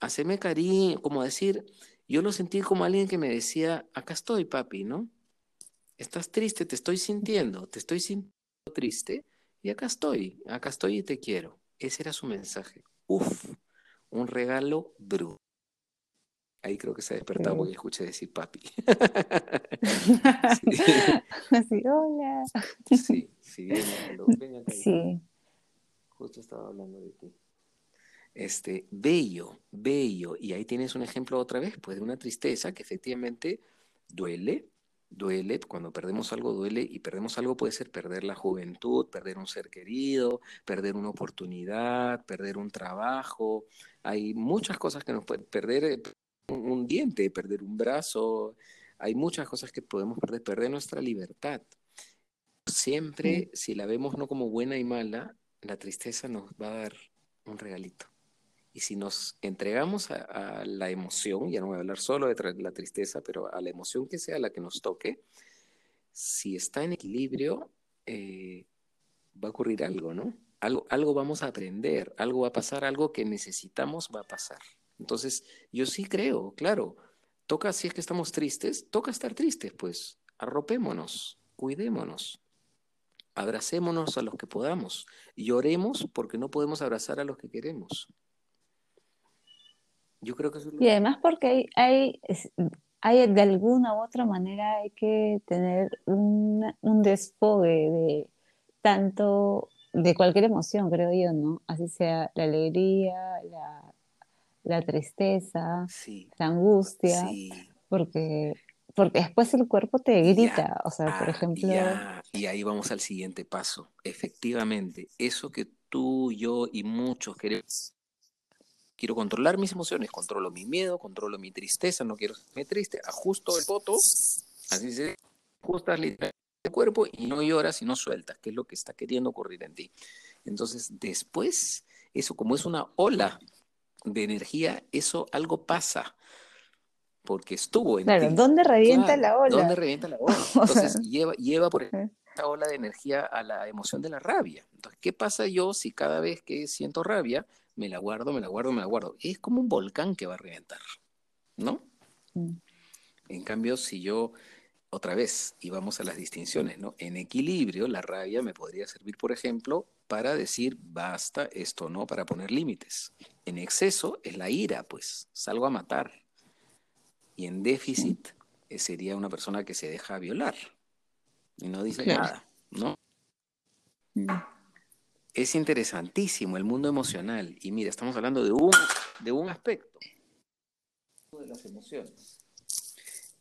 S1: a hacerme cariño, como decir, yo lo sentí como alguien que me decía, acá estoy, papi, ¿no? Estás triste, te estoy sintiendo, te estoy sintiendo triste y acá estoy, acá estoy y te quiero. Ese era su mensaje. Uf, un regalo bruto. Ahí creo que se ha despertado porque escuché decir papi.
S2: sí. hola.
S1: Sí, sí, Sí. Justo estaba hablando de ti. Este, bello, bello. Y ahí tienes un ejemplo otra vez, pues de una tristeza que efectivamente duele, duele, cuando perdemos algo duele y perdemos algo puede ser perder la juventud, perder un ser querido, perder una oportunidad, perder un trabajo. Hay muchas cosas que nos pueden perder eh, un, diente, perder un brazo. Hay muchas cosas que podemos perder, perder nuestra libertad. Siempre, si la vemos no como buena y mala, la tristeza nos va a dar un regalito. Y si nos entregamos a, la emoción, ya no voy a hablar solo de la tristeza, pero a la emoción que sea la que nos toque, si está en equilibrio, eh, va a ocurrir algo, ¿no? Algo, algo vamos a aprender, algo va a pasar, algo que necesitamos va a pasar. Entonces, yo sí creo, claro, toca, si es que estamos tristes, toca estar tristes, pues arropémonos, cuidémonos, abracémonos a los que podamos, lloremos porque no podemos abrazar a los que queremos. Yo creo que eso
S2: Y además porque hay, hay, de alguna u otra manera hay que tener un, un desfogue de tanto, de cualquier emoción, creo yo, ¿no? Así sea la alegría, la, la tristeza, la angustia, porque, porque después el cuerpo te grita, o sea, por ah, ejemplo...
S1: Y ahí vamos al siguiente paso. Efectivamente, eso que tú, yo y muchos queremos quiero controlar mis emociones, controlo mi miedo, controlo mi tristeza, no quiero ser triste, ajusto el voto, así se ajustas literalmente el cuerpo y no lloras y no sueltas, que es lo que está queriendo ocurrir en ti. Entonces, después, eso como es una ola de energía, eso algo pasa, porque estuvo en
S2: claro, ¿dónde revienta la ola?
S1: ¿Dónde revienta la ola? Entonces, lleva, lleva por esta ola de energía a la emoción de la rabia. Entonces, ¿qué pasa yo si cada vez que siento rabia me la guardo, me la guardo, me la guardo. Es como un volcán que va a reventar, ¿no? Mm. En cambio, si yo, otra vez, y vamos a las distinciones, ¿no? En equilibrio, la rabia me podría servir, por ejemplo, para decir, basta, esto no, para poner límites. En exceso es la ira, pues, salgo a matar. Y en déficit eh, sería una persona que se deja violar y no dice nada, ¿no? Mm es interesantísimo el mundo emocional. Y mira, estamos hablando de un, de un aspecto de las emociones.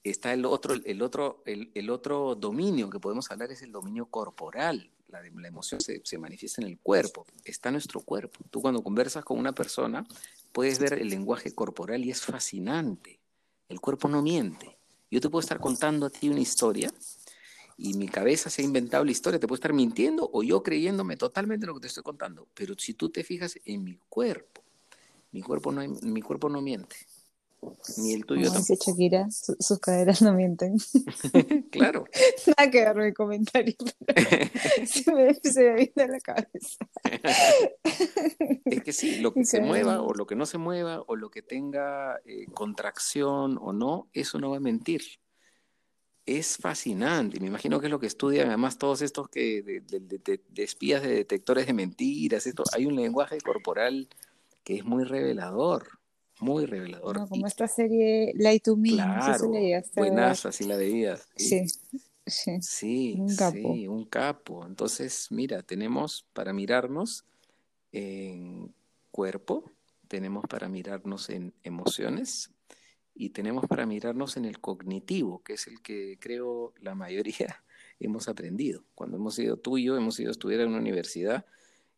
S1: Está el otro, el otro, el, otro dominio que podemos hablar es el dominio corporal. La, emoción se, manifiesta en el cuerpo, está nuestro cuerpo. Tú cuando conversas con una persona puedes ver el lenguaje corporal y es fascinante. El cuerpo no miente. Yo te puedo estar contando a ti una historia y mi cabeza se ha inventado la historia, te puedo estar mintiendo o yo creyéndome totalmente lo que te estoy contando. Pero si tú te fijas en mi cuerpo, mi cuerpo no, mi cuerpo no miente. Ni el tuyo
S2: Como tampoco. Shakira, sus caderas no mienten.
S1: claro.
S2: Nada que ver mi comentario. se, me, se me viene a la cabeza.
S1: es que sí, lo que se mueva o lo que no se mueva o lo que tenga eh, contracción o no, eso no va a mentir es fascinante. Me imagino que es lo que estudian además todos estos que de, espías de detectores de mentiras. Esto, hay un lenguaje corporal que es muy revelador, muy revelador.
S2: como esta serie Light to Me.
S1: Claro, buenas, así la veías.
S2: Sí, sí.
S1: Sí, un capo. Sí, un capo. Entonces, mira, tenemos para mirarnos en cuerpo, tenemos para mirarnos en emociones, y tenemos para mirarnos en el cognitivo, que es el que creo la mayoría hemos aprendido. Cuando hemos sido tú y yo, hemos ido a estudiar en una universidad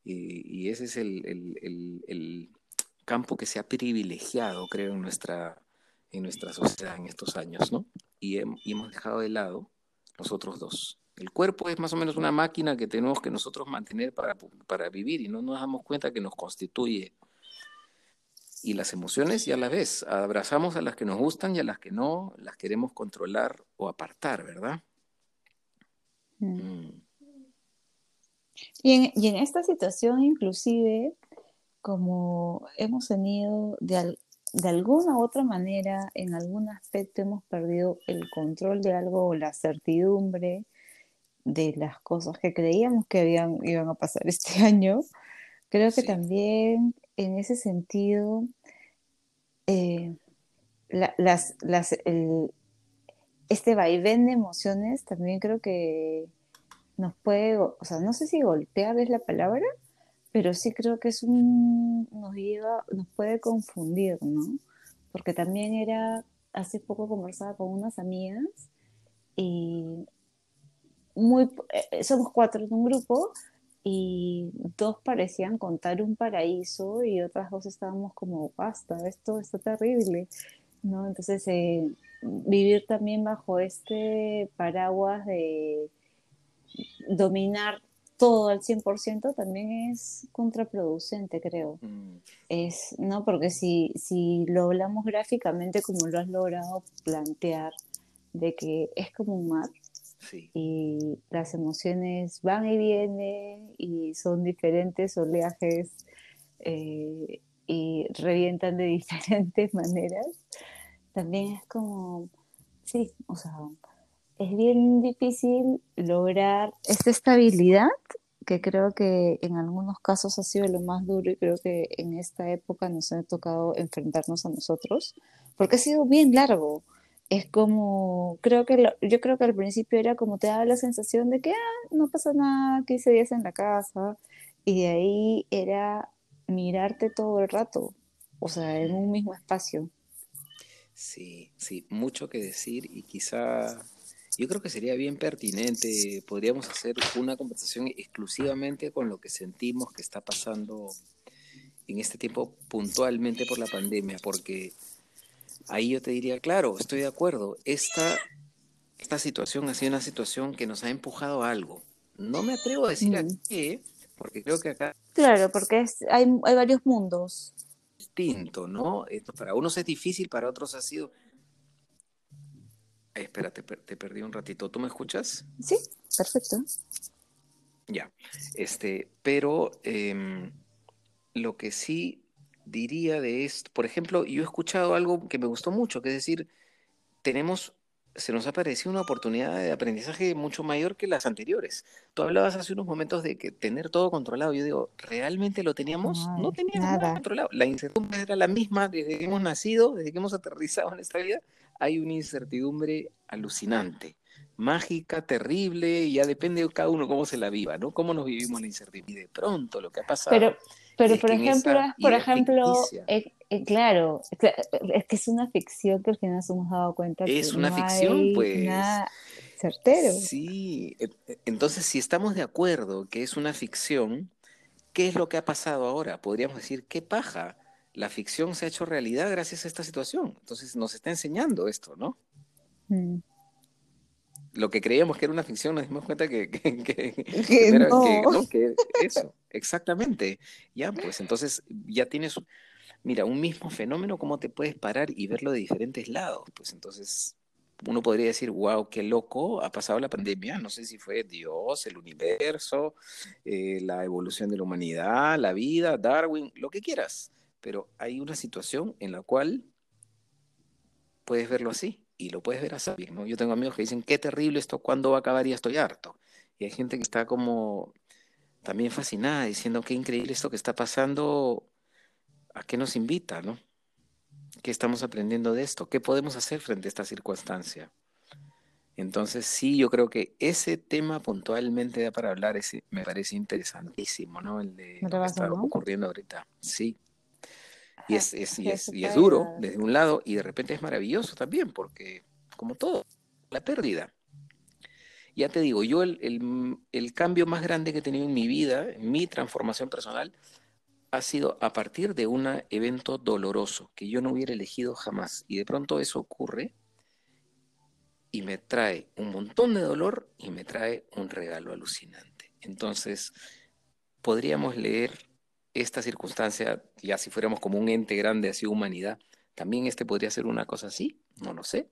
S1: y, ese es el, campo que se ha privilegiado, creo, en nuestra, en nuestra sociedad en estos años, ¿no? Y, hemos dejado de lado los otros dos. El cuerpo es más o menos una máquina que tenemos que nosotros mantener para, para vivir y no nos damos cuenta que nos constituye y las emociones ya las ves, abrazamos a las que nos gustan y a las que no, las queremos controlar o apartar, ¿verdad? Mm.
S2: Mm. Y, en, y, en, esta situación inclusive, como hemos tenido de, de alguna u otra manera, en algún aspecto hemos perdido el control de algo o la certidumbre de las cosas que creíamos que habían, iban a pasar este año, creo que también en ese sentido, eh, las, las, este vaivén de emociones también creo que nos puede, o sea, no sé si golpear es la palabra, pero sí creo que es un, nos lleva, nos puede confundir, ¿no? Porque también era, hace poco conversaba con unas amigas y muy, eh, somos cuatro en un grupo y dos parecían contar un paraíso y otras dos estábamos como, basta, esto está terrible, ¿no? Entonces, eh, vivir también bajo este paraguas de dominar todo al 100% también es contraproducente, creo. Mm. Es, ¿no? Porque si, si lo hablamos gráficamente como lo has logrado plantear, de que es como un mar, y las emociones van y vienen y son diferentes oleajes eh, y revientan de diferentes maneras. También es como, sí, o sea, es bien difícil lograr esta estabilidad que creo que en algunos casos ha sido lo más duro y creo que en esta época nos ha tocado enfrentarnos a nosotros, porque ha sido bien largo es como, creo que yo creo que al principio era como te daba la sensación de que ah, no pasa nada, 15 días en la casa, y de ahí era mirarte todo el rato, o sea, en un mismo espacio.
S1: Sí, sí, mucho que decir y quizá yo creo que sería bien pertinente, podríamos hacer una conversación exclusivamente con lo que sentimos que está pasando en este tiempo puntualmente por la pandemia, porque ahí yo te diría, claro, estoy de acuerdo, esta, esta situación ha sido una situación que nos ha empujado a algo. No me atrevo a decir a qué, porque creo que acá...
S2: Claro, porque hay, hay varios mundos.
S1: Distinto, ¿no? Esto para unos es difícil, para otros ha sido... espérate, te, perdí un ratito. ¿Tú me escuchas?
S2: Sí, perfecto.
S1: Ya, este, pero em, lo que sí diría de esto? Por ejemplo, yo he escuchado algo que me gustó mucho, que es decir, tenemos, se nos ha parecido una oportunidad de aprendizaje mucho mayor que las anteriores. Tú hablabas hace unos momentos de que tener todo controlado. Yo digo, ¿realmente lo teníamos? No, teníamos nada. controlado. La incertidumbre era la misma desde que hemos nacido, desde que hemos aterrizado en esta vida. Hay una incertidumbre alucinante mágica, terrible, y ya depende de cada uno cómo se la viva, ¿no? Cómo nos vivimos la incertidumbre. Y de pronto lo que ha pasado.
S2: Pero, pero por ejemplo, por ejemplo, eh, eh, claro, es que es una ficción que al final nos hemos dado cuenta
S1: es una ficción, pues.
S2: Nada certero.
S1: Sí, e, e, entonces si estamos de acuerdo que es una ficción, ¿qué es lo que ha pasado ahora? Podríamos decir, ¿qué paja? La ficción se ha hecho realidad gracias a esta situación. Entonces nos está enseñando esto, ¿no? Mm lo que creíamos que era una ficción, nos dimos cuenta que, eso, exactamente. Ya, pues entonces ya tienes, mira, un mismo fenómeno, ¿cómo te puedes parar y verlo de diferentes lados? Pues entonces uno podría decir, wow, qué loco, ha pasado la pandemia, no sé si fue Dios, el universo, eh, la evolución de la humanidad, la vida, Darwin, lo que quieras, pero hay una situación en la cual puedes verlo así y lo puedes ver así, ¿no? Yo tengo amigos que dicen, qué terrible esto, ¿cuándo va a acabar? Y estoy harto. Y hay gente que está como también fascinada, diciendo, qué increíble esto que está pasando, ¿a qué nos invita, no? ¿Qué estamos aprendiendo de esto? ¿Qué podemos hacer frente a esta circunstancia? Entonces, sí, yo creo que ese tema puntualmente da para hablar, ese me parece interesantísimo, ¿no? El de lo que está ocurriendo ahorita. Sí, y es, es, y es, y es duro desde un lado y de repente es maravilloso también, porque como todo, la pérdida. Ya te digo, yo el, el, el cambio más grande que he tenido en mi vida, en mi transformación personal, ha sido a partir de un evento doloroso que yo no hubiera elegido jamás. Y de pronto eso ocurre y me trae un montón de dolor y me trae un regalo alucinante. Entonces, podríamos leer esta circunstancia, ya si fuéramos como un ente grande así humanidad, también este podría ser una cosa así, no lo sé.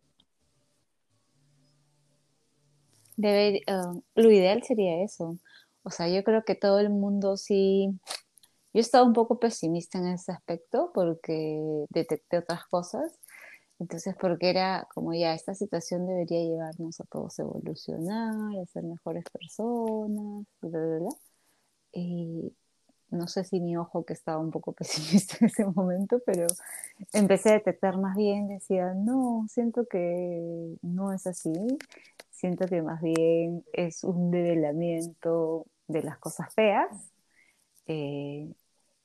S2: Um, lo ideal sería eso. O sea, yo creo que todo el mundo sí. Yo estaba un poco pesimista en ese aspecto porque detecté otras cosas. Entonces, porque era como ya, esta situación debería llevarnos a todos a evolucionar, a ser mejores personas, bla, bla, bla. Y, no sé si mi ojo que estaba un poco pesimista en ese momento, pero empecé a detectar más bien, decía, no, siento que no es así, siento que más bien es un develamiento de las cosas feas. Eh,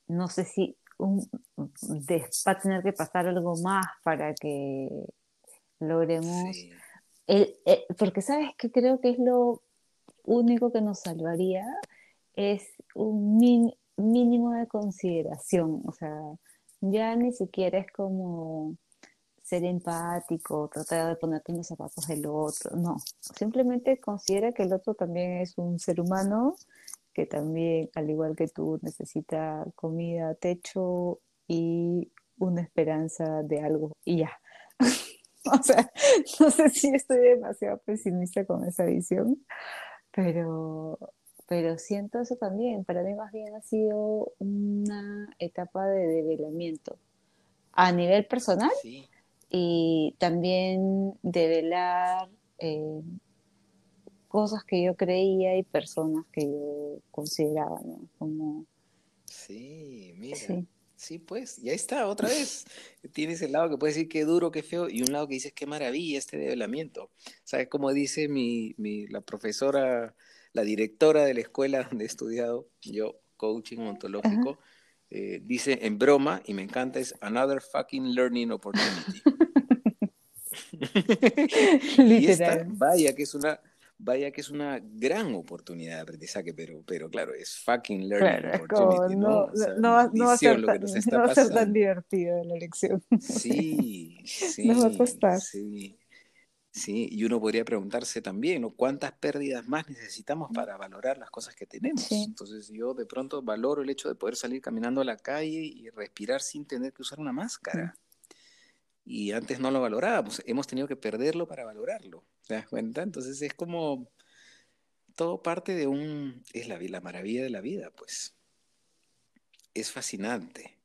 S2: no sé si va a tener que pasar algo más para que logremos el, porque sabes que creo que es lo único que nos salvaría, es un mínimo de consideración, o sea, ya ni siquiera es como ser empático, tratar de ponerte en los zapatos del otro, no, simplemente considera que el otro también es un ser humano que también, al igual que tú, necesita comida, techo y una esperanza de algo y ya. o sea, no sé si estoy demasiado pesimista con esa visión, pero, pero siento eso también. Para mí más bien ha sido una etapa de develamiento a nivel personal y también develar eh, cosas que yo creía y personas que yo consideraba, ¿no? Como...
S1: Sí, mira. Sí. pues, ya está, otra vez. Tienes el lado que puede decir qué duro, qué feo, y un lado que dices qué maravilla este develamiento. ¿Sabes cómo dice mi, mi, la profesora, la directora de la escuela donde he estudiado, yo, coaching ontológico, eh, dice en broma, y me encanta, es another fucking learning opportunity. Literal. vaya que es una vaya que es una gran oportunidad de aprendizaje, pero, pero claro, es fucking learning opportunity, ¿no?
S2: No, va, a ser tan, divertido la lección.
S1: Sí, sí. Nos va a costar. Sí. Sí, y uno podría preguntarse también, ¿no? ¿Cuántas pérdidas más necesitamos para valorar las cosas que tenemos? Entonces yo de pronto valoro el hecho de poder salir caminando a la calle y respirar sin tener que usar una máscara y antes no lo valorábamos, hemos tenido que perderlo para valorarlo, ¿te das cuenta? Entonces es como todo parte de un, es la, la maravilla de la vida, pues. Es fascinante.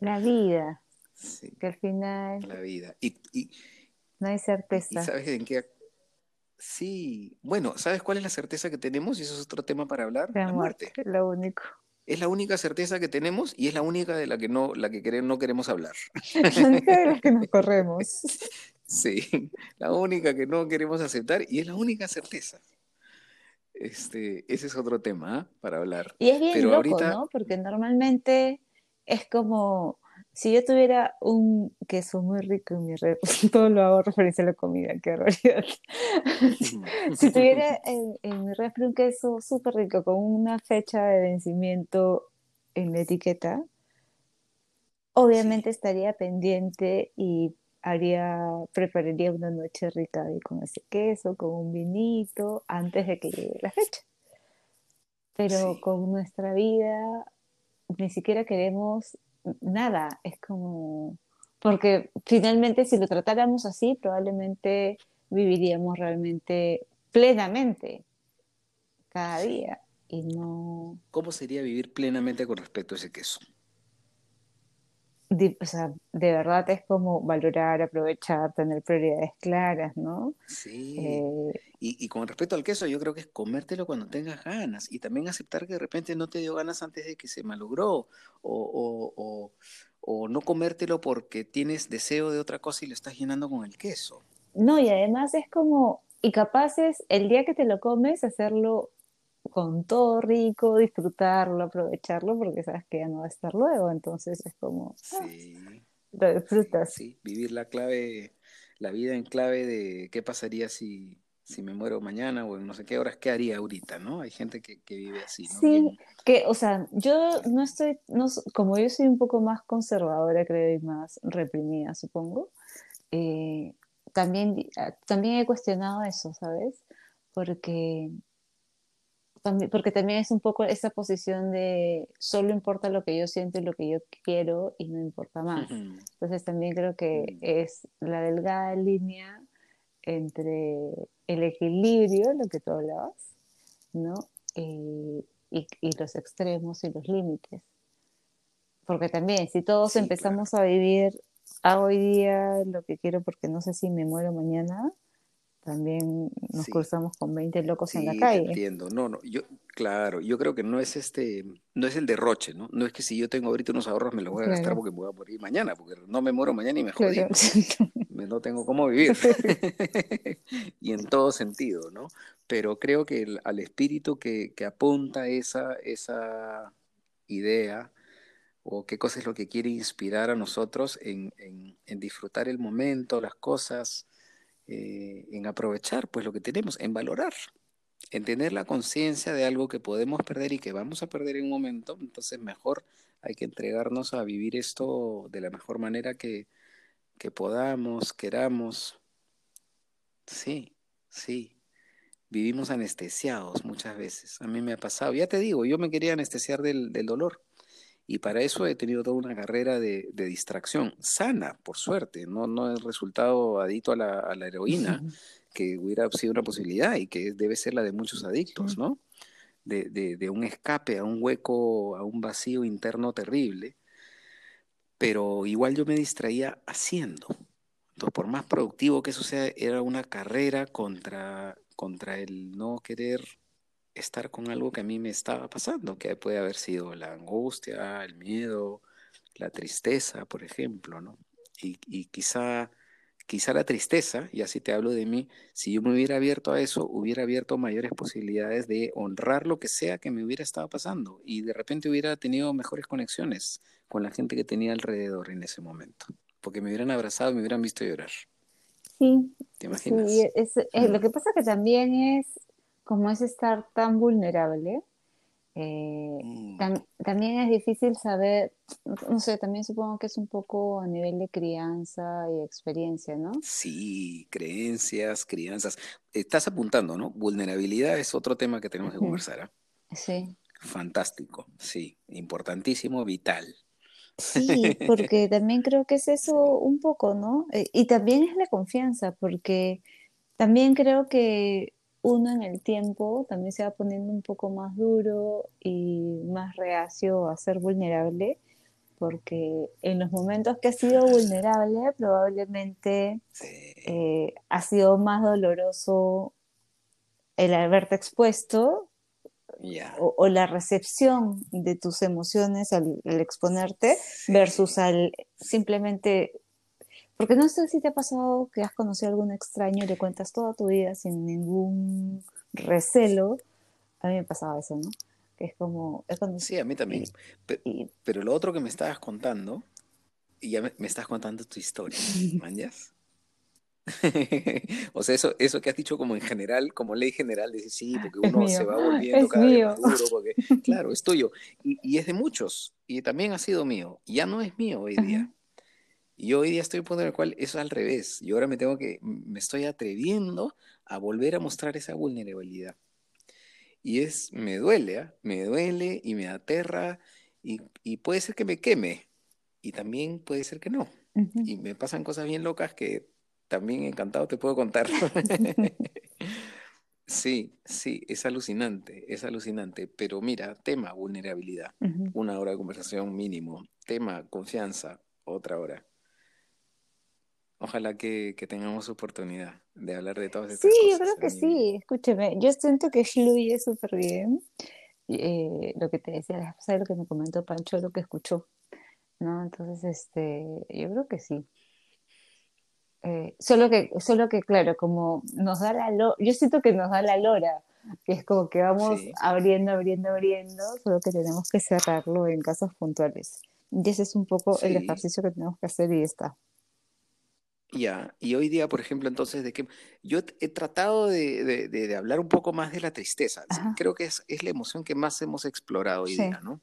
S2: La vida. Que al final...
S1: La vida. Y, y
S2: no hay certeza.
S1: ¿Y sabes en qué? Sí, bueno, ¿sabes cuál es la certeza que tenemos? Y eso es otro tema para hablar.
S2: La, muerte. Lo único.
S1: Es la única certeza que tenemos y es la única de la que no, la que no queremos hablar.
S2: La única de la que nos corremos.
S1: Sí, la única que no queremos aceptar y es la única certeza. Este, ese es otro tema ¿ah? para hablar.
S2: Y es bien loco, ¿no? Porque normalmente es como si yo tuviera un queso muy rico en mi red, todo lo hago referencia a la comida, qué realidad. si tuviera en, mi refri un queso súper rico con una fecha de vencimiento en la etiqueta, obviamente estaría pendiente y haría, prepararía una noche rica con ese queso, con un vinito, antes de que llegue la fecha. Pero con nuestra vida ni siquiera queremos nada, es como, porque finalmente si lo tratáramos así, probablemente viviríamos realmente plenamente cada día y no...
S1: ¿Cómo sería vivir plenamente con respecto a ese queso?
S2: De, o sea, de verdad es como valorar, aprovechar, tener prioridades claras, ¿no?
S1: Sí. Eh, y, y, con respecto al queso, yo creo que es comértelo cuando tengas ganas y también aceptar que de repente no te dio ganas antes de que se malogró o, o, o, no comértelo porque tienes deseo de otra cosa y lo estás llenando con el queso.
S2: No, y además es como, y capaz es el día que te lo comes, hacerlo con todo rico, disfrutarlo, aprovecharlo, porque sabes que ya no va a estar luego, entonces es como, ah, sí, lo disfrutas.
S1: Sí, vivir la clave, la vida en clave de qué pasaría si, si me muero mañana o en no sé qué horas, ¿qué haría ahorita, no? Hay gente que, vive así, ¿no?
S2: Sí, que, o sea, yo no estoy, no, como yo soy un poco más conservadora, creo, y más reprimida, supongo, eh, también, ah, también he cuestionado eso, ¿sabes? Porque porque también es un poco esa posición de solo importa lo que yo siento y lo que yo quiero y no importa más. Entonces también creo que mm. es la delgada línea entre el equilibrio, lo que tú hablabas, ¿no? Eh, y, y, los extremos y los límites. Porque también, si todos empezamos a vivir, a hoy día lo que quiero porque no sé si me muero mañana, también nos cruzamos con 20 locos en la calle.
S1: entiendo, no, no, yo, claro, yo creo que no es este, no es el derroche, ¿no? No es que si yo tengo ahorita unos ahorros me los voy a gastar porque me voy a morir mañana, porque no me muero mañana y me jodí. no tengo cómo vivir. y en todo sentido, ¿no? Pero creo que al espíritu que, que apunta esa, esa idea, o qué cosa es lo que quiere inspirar a nosotros en, en, en disfrutar el momento, las cosas, eh, en aprovechar pues lo que tenemos, en valorar, en tener la conciencia de algo que podemos perder y que vamos a perder en un momento, entonces mejor hay que entregarnos a vivir esto de la mejor manera que, que podamos, queramos. Sí, sí. Vivimos anestesiados muchas veces. A mí me ha pasado. Ya te digo, yo me quería anestesiar del, del dolor. Y para eso he tenido toda una carrera de, de distracción, sana, por suerte. No, no he resultado adicto a la, a la heroína, que hubiera sido una posibilidad y que debe ser la de muchos adictos, ¿no? De, de, de un escape a un hueco, a un vacío interno terrible. Pero igual yo me distraía haciendo. Entonces, por más productivo que eso sea, era una carrera contra, contra el no querer estar con algo que a mí me estaba pasando, que puede haber sido la angustia, el miedo, la tristeza, por ejemplo, ¿no? Y, y quizá, quizá la tristeza, y así te hablo de mí, si yo me hubiera abierto a eso, hubiera abierto mayores posibilidades de honrar lo que sea que me hubiera estado pasando y de repente hubiera tenido mejores conexiones con la gente que tenía alrededor en ese momento, porque me hubieran abrazado y me hubieran visto llorar.
S2: Sí,
S1: ¿Te imaginas?
S2: sí, es, es- lo que pasa que también es, como es estar tan vulnerable, eh,
S1: Mm.
S2: tam- también es difícil saber, no sé, también supongo que es un poco a nivel de crianza y experiencia, ¿no?
S1: Sí, creencias, crianzas. Estás apuntando, ¿no? Vulnerabilidad es otro tema que tenemos que conversar, ¿ah?
S2: Sí.
S1: Fantástico, sí, importantísimo, vital.
S2: Sí, porque también creo que es eso un poco, ¿no? Eh, y también es la confianza, porque también creo que uno en el tiempo también se va poniendo un poco más duro y más reacio a ser vulnerable, porque en los momentos que has sido vulnerable probablemente eh, ha sido más doloroso el haberte expuesto o, o la recepción de tus emociones al, al exponerte versus al simplemente, porque no sé si te ha pasado que has conocido a algún extraño y le cuentas toda tu vida sin ningún recelo. A mí me pasaba eso, ¿no? Que es como, es cuando,
S1: sí, a mí también.
S2: y,
S1: Pe-
S2: y-
S1: Pero lo otro que me estabas contando, y ya me, me estás contando tu historia, ¿mañas? O sea, eso, eso que has dicho como en general, como ley general, dice sí, porque uno se va volviendo
S2: es
S1: cada vez
S2: mío.
S1: más duro, porque, claro, es tuyo. Y, y es de muchos, y también ha sido mío. Ya no es mío hoy
S2: Ajá.
S1: Y hoy día estoy en el cual eso es al revés. Yo ahora me tengo que, me estoy atreviendo a volver a mostrar esa vulnerabilidad. Y es, me duele, ¿ah? Me duele y me aterra, y, y puede ser que me queme, y también puede ser que no. Y me pasan cosas bien locas que también encantado te puedo contar. Sí, sí, es alucinante, es alucinante. Pero mira, tema vulnerabilidad, una hora de conversación mínimo. Tema confianza, otra hora. Ojalá que, que tengamos oportunidad de hablar de todas
S2: Sí,
S1: estas
S2: yo creo
S1: cosas,
S2: que sí, escúcheme, yo siento que fluye súper bien. Eh, lo que te decía, ¿sabes lo que me comentó Pancho, lo que escuchó, ¿no? Entonces, este, yo creo que sí. Eh, solo que, solo que, claro, como nos da la lora, yo siento que nos da la lora, que es como que vamos
S1: Sí,
S2: abriendo, abriendo, abriendo, solo que tenemos que cerrarlo en casos puntuales. Y ese es un poco el
S1: sí,
S2: ejercicio que tenemos que hacer y está.
S1: Ya. Y hoy día, por ejemplo, entonces, de que yo he tratado de, de- de- hablar un poco más de la tristeza.
S2: Ajá,
S1: Creo que es, es la emoción que más hemos explorado hoy
S2: sí.
S1: día, ¿no?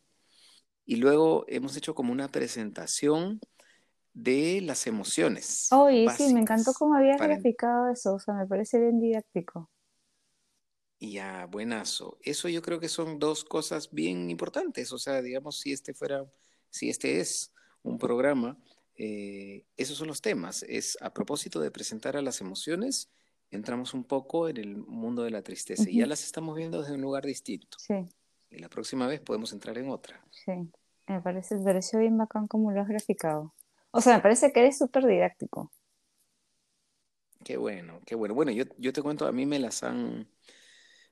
S1: Y luego hemos hecho como una presentación de las emociones
S2: Oye, sí, me encantó cómo habías
S1: para...
S2: graficado eso, o sea, me parece bien didáctico.
S1: Ya, buenazo. Eso yo creo que son dos cosas bien importantes. O sea, digamos, si este fuera, si este es un programa, eh, esos son los temas. Es a propósito de presentar a las emociones, entramos un poco en el mundo de la tristeza y ya las estamos viendo desde un lugar distinto.
S2: Sí,
S1: Y la próxima vez podemos entrar en otra.
S2: sí, me parece, me pareció bien bacán cómo lo has graficado. O sea, me parece que eres súper didáctico.
S1: Qué bueno, qué bueno. Bueno, yo, yo te cuento, a mí me las han,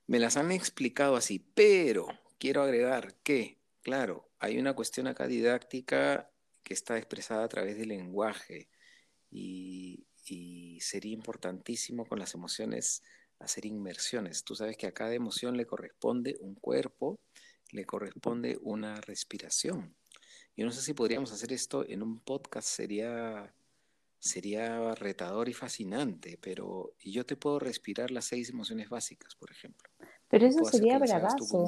S1: me las han explicado así, pero quiero agregar que, claro, hay una cuestión acá didáctica que está expresada a través del lenguaje y, y sería importantísimo con las emociones hacer inmersiones. Tú sabes que a cada emoción le corresponde un cuerpo, le corresponde una respiración. Yo no sé si podríamos hacer esto en un podcast, sería sería retador y fascinante, pero yo te puedo respirar las seis emociones básicas, por ejemplo.
S2: Pero eso sería bravazo.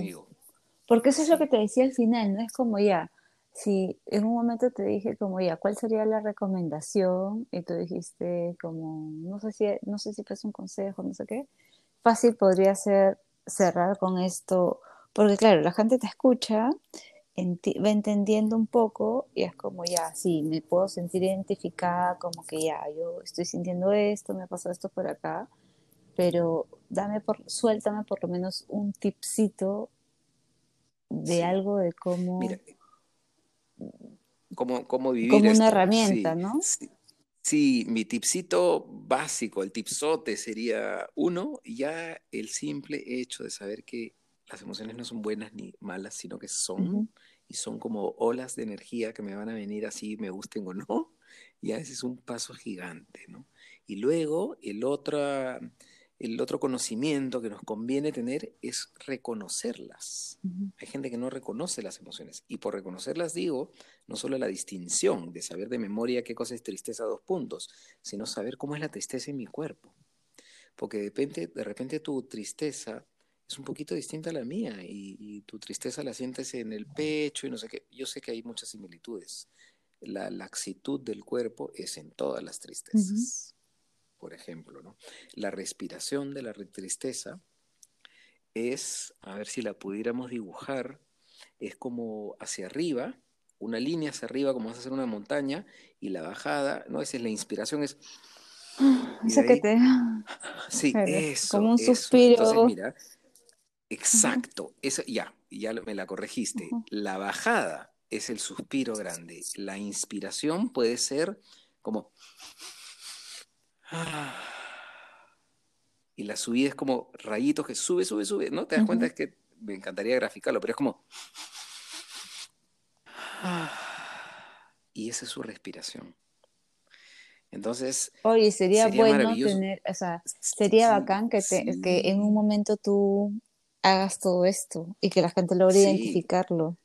S2: Porque eso es lo que te decía al final, no es como ya, si en un momento te dije como ya, ¿cuál sería la recomendación? Y tú dijiste como, no sé si, no sé si fue un consejo, no sé qué. Fácil podría ser cerrar con esto, porque claro, la gente te escucha, va entendiendo un poco y es como ya, sí, me puedo sentir identificada, como que ya, yo estoy sintiendo esto, me ha pasado esto por acá, pero dame por, suéltame por lo menos un tipcito de algo de cómo...
S1: cómo, vivir.
S2: Como una herramienta, ¿no?
S1: Sí, mi tipcito básico, el tipsote sería uno, ya el simple hecho de saber que las emociones no son buenas ni malas, sino que son, y son como olas de energía que me van a venir así, me gusten o no, ya ese es un paso gigante, ¿no? Y luego el otro, el otro conocimiento que nos conviene tener es reconocerlas. Hay gente que no reconoce las emociones. Y por reconocerlas digo, no solo la distinción de saber de memoria qué cosa es tristeza dos puntos, sino saber cómo es la tristeza en mi cuerpo. Porque de repente, de repente tu tristeza es un poquito distinta a la mía y, tu tristeza la sientes en el pecho y no sé qué. Yo sé que hay muchas similitudes. La laxitud del cuerpo es en todas las tristezas por ejemplo. ¿no? La respiración de la tristeza es, a ver si la pudiéramos dibujar, es como hacia arriba, una línea hacia arriba, como vas a hacer una montaña, y la bajada, ¿no? Esa es la inspiración, es...
S2: Esa que te...
S1: Sí, eso.
S2: Como un suspiro.
S1: Entonces, mira, exacto, eso, ya, ya me la corregiste. La bajada es el suspiro grande. La inspiración puede ser como... Y la subida es como rayitos que sube, sube, sube. ¿No? Te das cuenta es que me encantaría graficarlo, pero es como. Y esa es su respiración. Entonces.
S2: Oye, sería, bueno tener, o sea, sería bacán que, que en un momento tú hagas todo esto y que la gente logre identificarlo.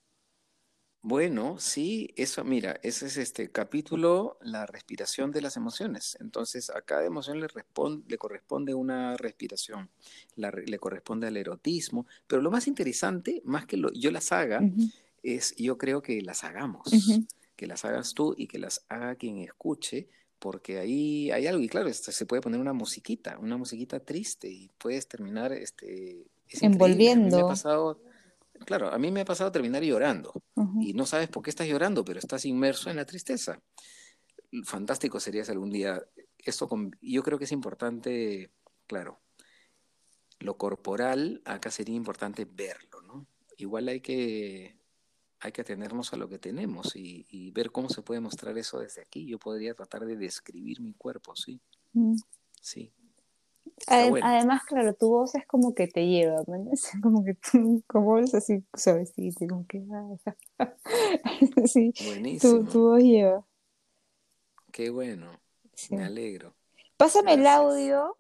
S1: Bueno, sí, eso, mira, ese es este capítulo, la respiración de las emociones. Entonces, a cada emoción le, responde, le corresponde una respiración, le corresponde al erotismo, pero lo más interesante, más que lo, yo las haga, es yo creo que las hagamos, que las hagas tú y que las haga quien escuche, porque ahí hay algo, y claro, este, se puede poner una musiquita, una musiquita triste, y puedes terminar, este,
S2: envolviendo.
S1: pasado Claro, a mí me ha pasado terminar llorando y no sabes por qué estás llorando, pero estás inmerso en la tristeza. Fantástico sería si algún día esto yo creo que es importante, claro, lo corporal acá sería importante verlo, ¿no? Igual hay que hay que atenernos a lo que tenemos y, ver cómo se puede mostrar eso desde aquí. Yo podría tratar de describir mi cuerpo, sí. Mm. Sí.
S2: Además, claro, tu voz es como que te lleva, Como que tú, como es así suavecito, como que... Ah, sí, Buenísimo. Tu, voz lleva.
S1: Qué bueno, me alegro.
S2: Pásame el audio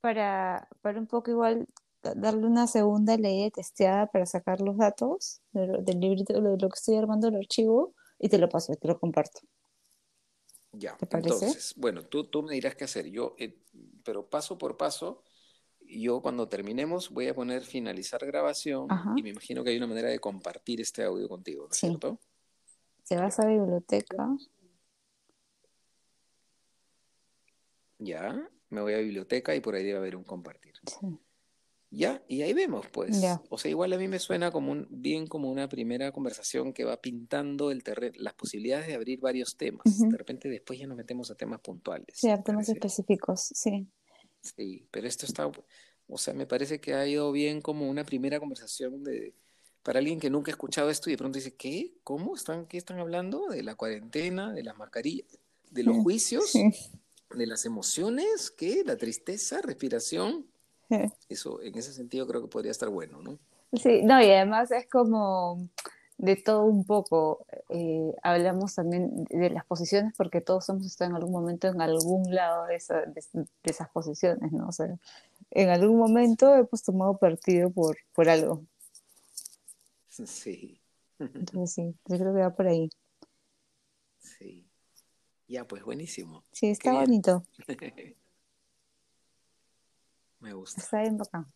S2: para, para un poco igual darle una segunda ley testeada para sacar los datos del, del librito, de lo que estoy armando el archivo, y te lo paso, te lo comparto.
S1: Ya, entonces, bueno, tú, tú me dirás qué hacer. Yo, eh, pero paso por paso, yo cuando terminemos voy a poner finalizar grabación y me imagino que hay una manera de compartir este audio contigo, ¿no es cierto?
S2: Te vas a biblioteca.
S1: Ya, me voy a biblioteca y por ahí debe haber un compartir. Sí. Ya, y ahí vemos, pues. O sea, igual a mí me suena como un, bien como una primera conversación que va pintando el terreno, las posibilidades de abrir varios temas. De repente después ya nos metemos a temas puntuales.
S2: Sí, a temas específicos, sí.
S1: Sí, pero esto está, o sea, me parece que ha ido bien como una primera conversación de, para alguien que nunca ha escuchado esto y de pronto dice, ¿qué? ¿Cómo? ¿Están, ¿Qué están hablando? ¿De la cuarentena? ¿De las mascarillas? ¿De los juicios? ¿De las emociones? ¿Qué? ¿La tristeza? ¿Respiración? Eso, en ese sentido creo que podría estar bueno, ¿no?
S2: Sí, no, y además es como de todo un poco. Eh, hablamos también de las posiciones porque todos hemos estado en algún momento en algún lado de, esas posiciones, ¿no? O sea, en algún momento hemos tomado partido por, por algo.
S1: Sí.
S2: Entonces sí, yo creo que va por ahí.
S1: Sí. Ya, pues buenísimo.
S2: Sí, está bonito.
S1: Me gusta.
S2: Está bien bacán.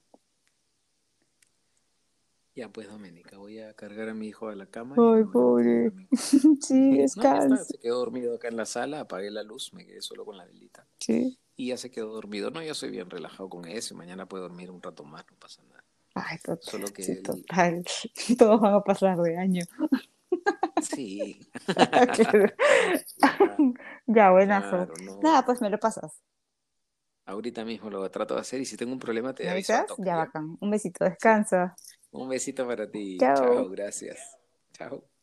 S1: Ya, pues, Doménica, voy a cargar a mi hijo a la cama.
S2: Ay, pobre. Sí,
S1: No,
S2: descansa.
S1: se quedó dormido acá en la sala, apagué la luz, me quedé solo con la velita.
S2: Sí.
S1: Y ya se quedó dormido. No, yo soy bien relajado con eso. Mañana puedo dormir un rato más, no pasa nada.
S2: Ay, total.
S1: Solo que
S2: Sí, total. Todos van a pasar de año.
S1: Sí.
S2: Claro.
S1: Ya,
S2: Ya, buenazo.
S1: claro, no.
S2: Nada, pues me lo pasas.
S1: Ahorita mismo lo trato de hacer y si tengo un problema te
S2: ¿Me
S1: aviso toque,
S2: Ya,
S1: ¿ya?
S2: bacán. Un besito, descansa.
S1: Un besito para ti.
S2: Chao.
S1: Chao, gracias. Chao.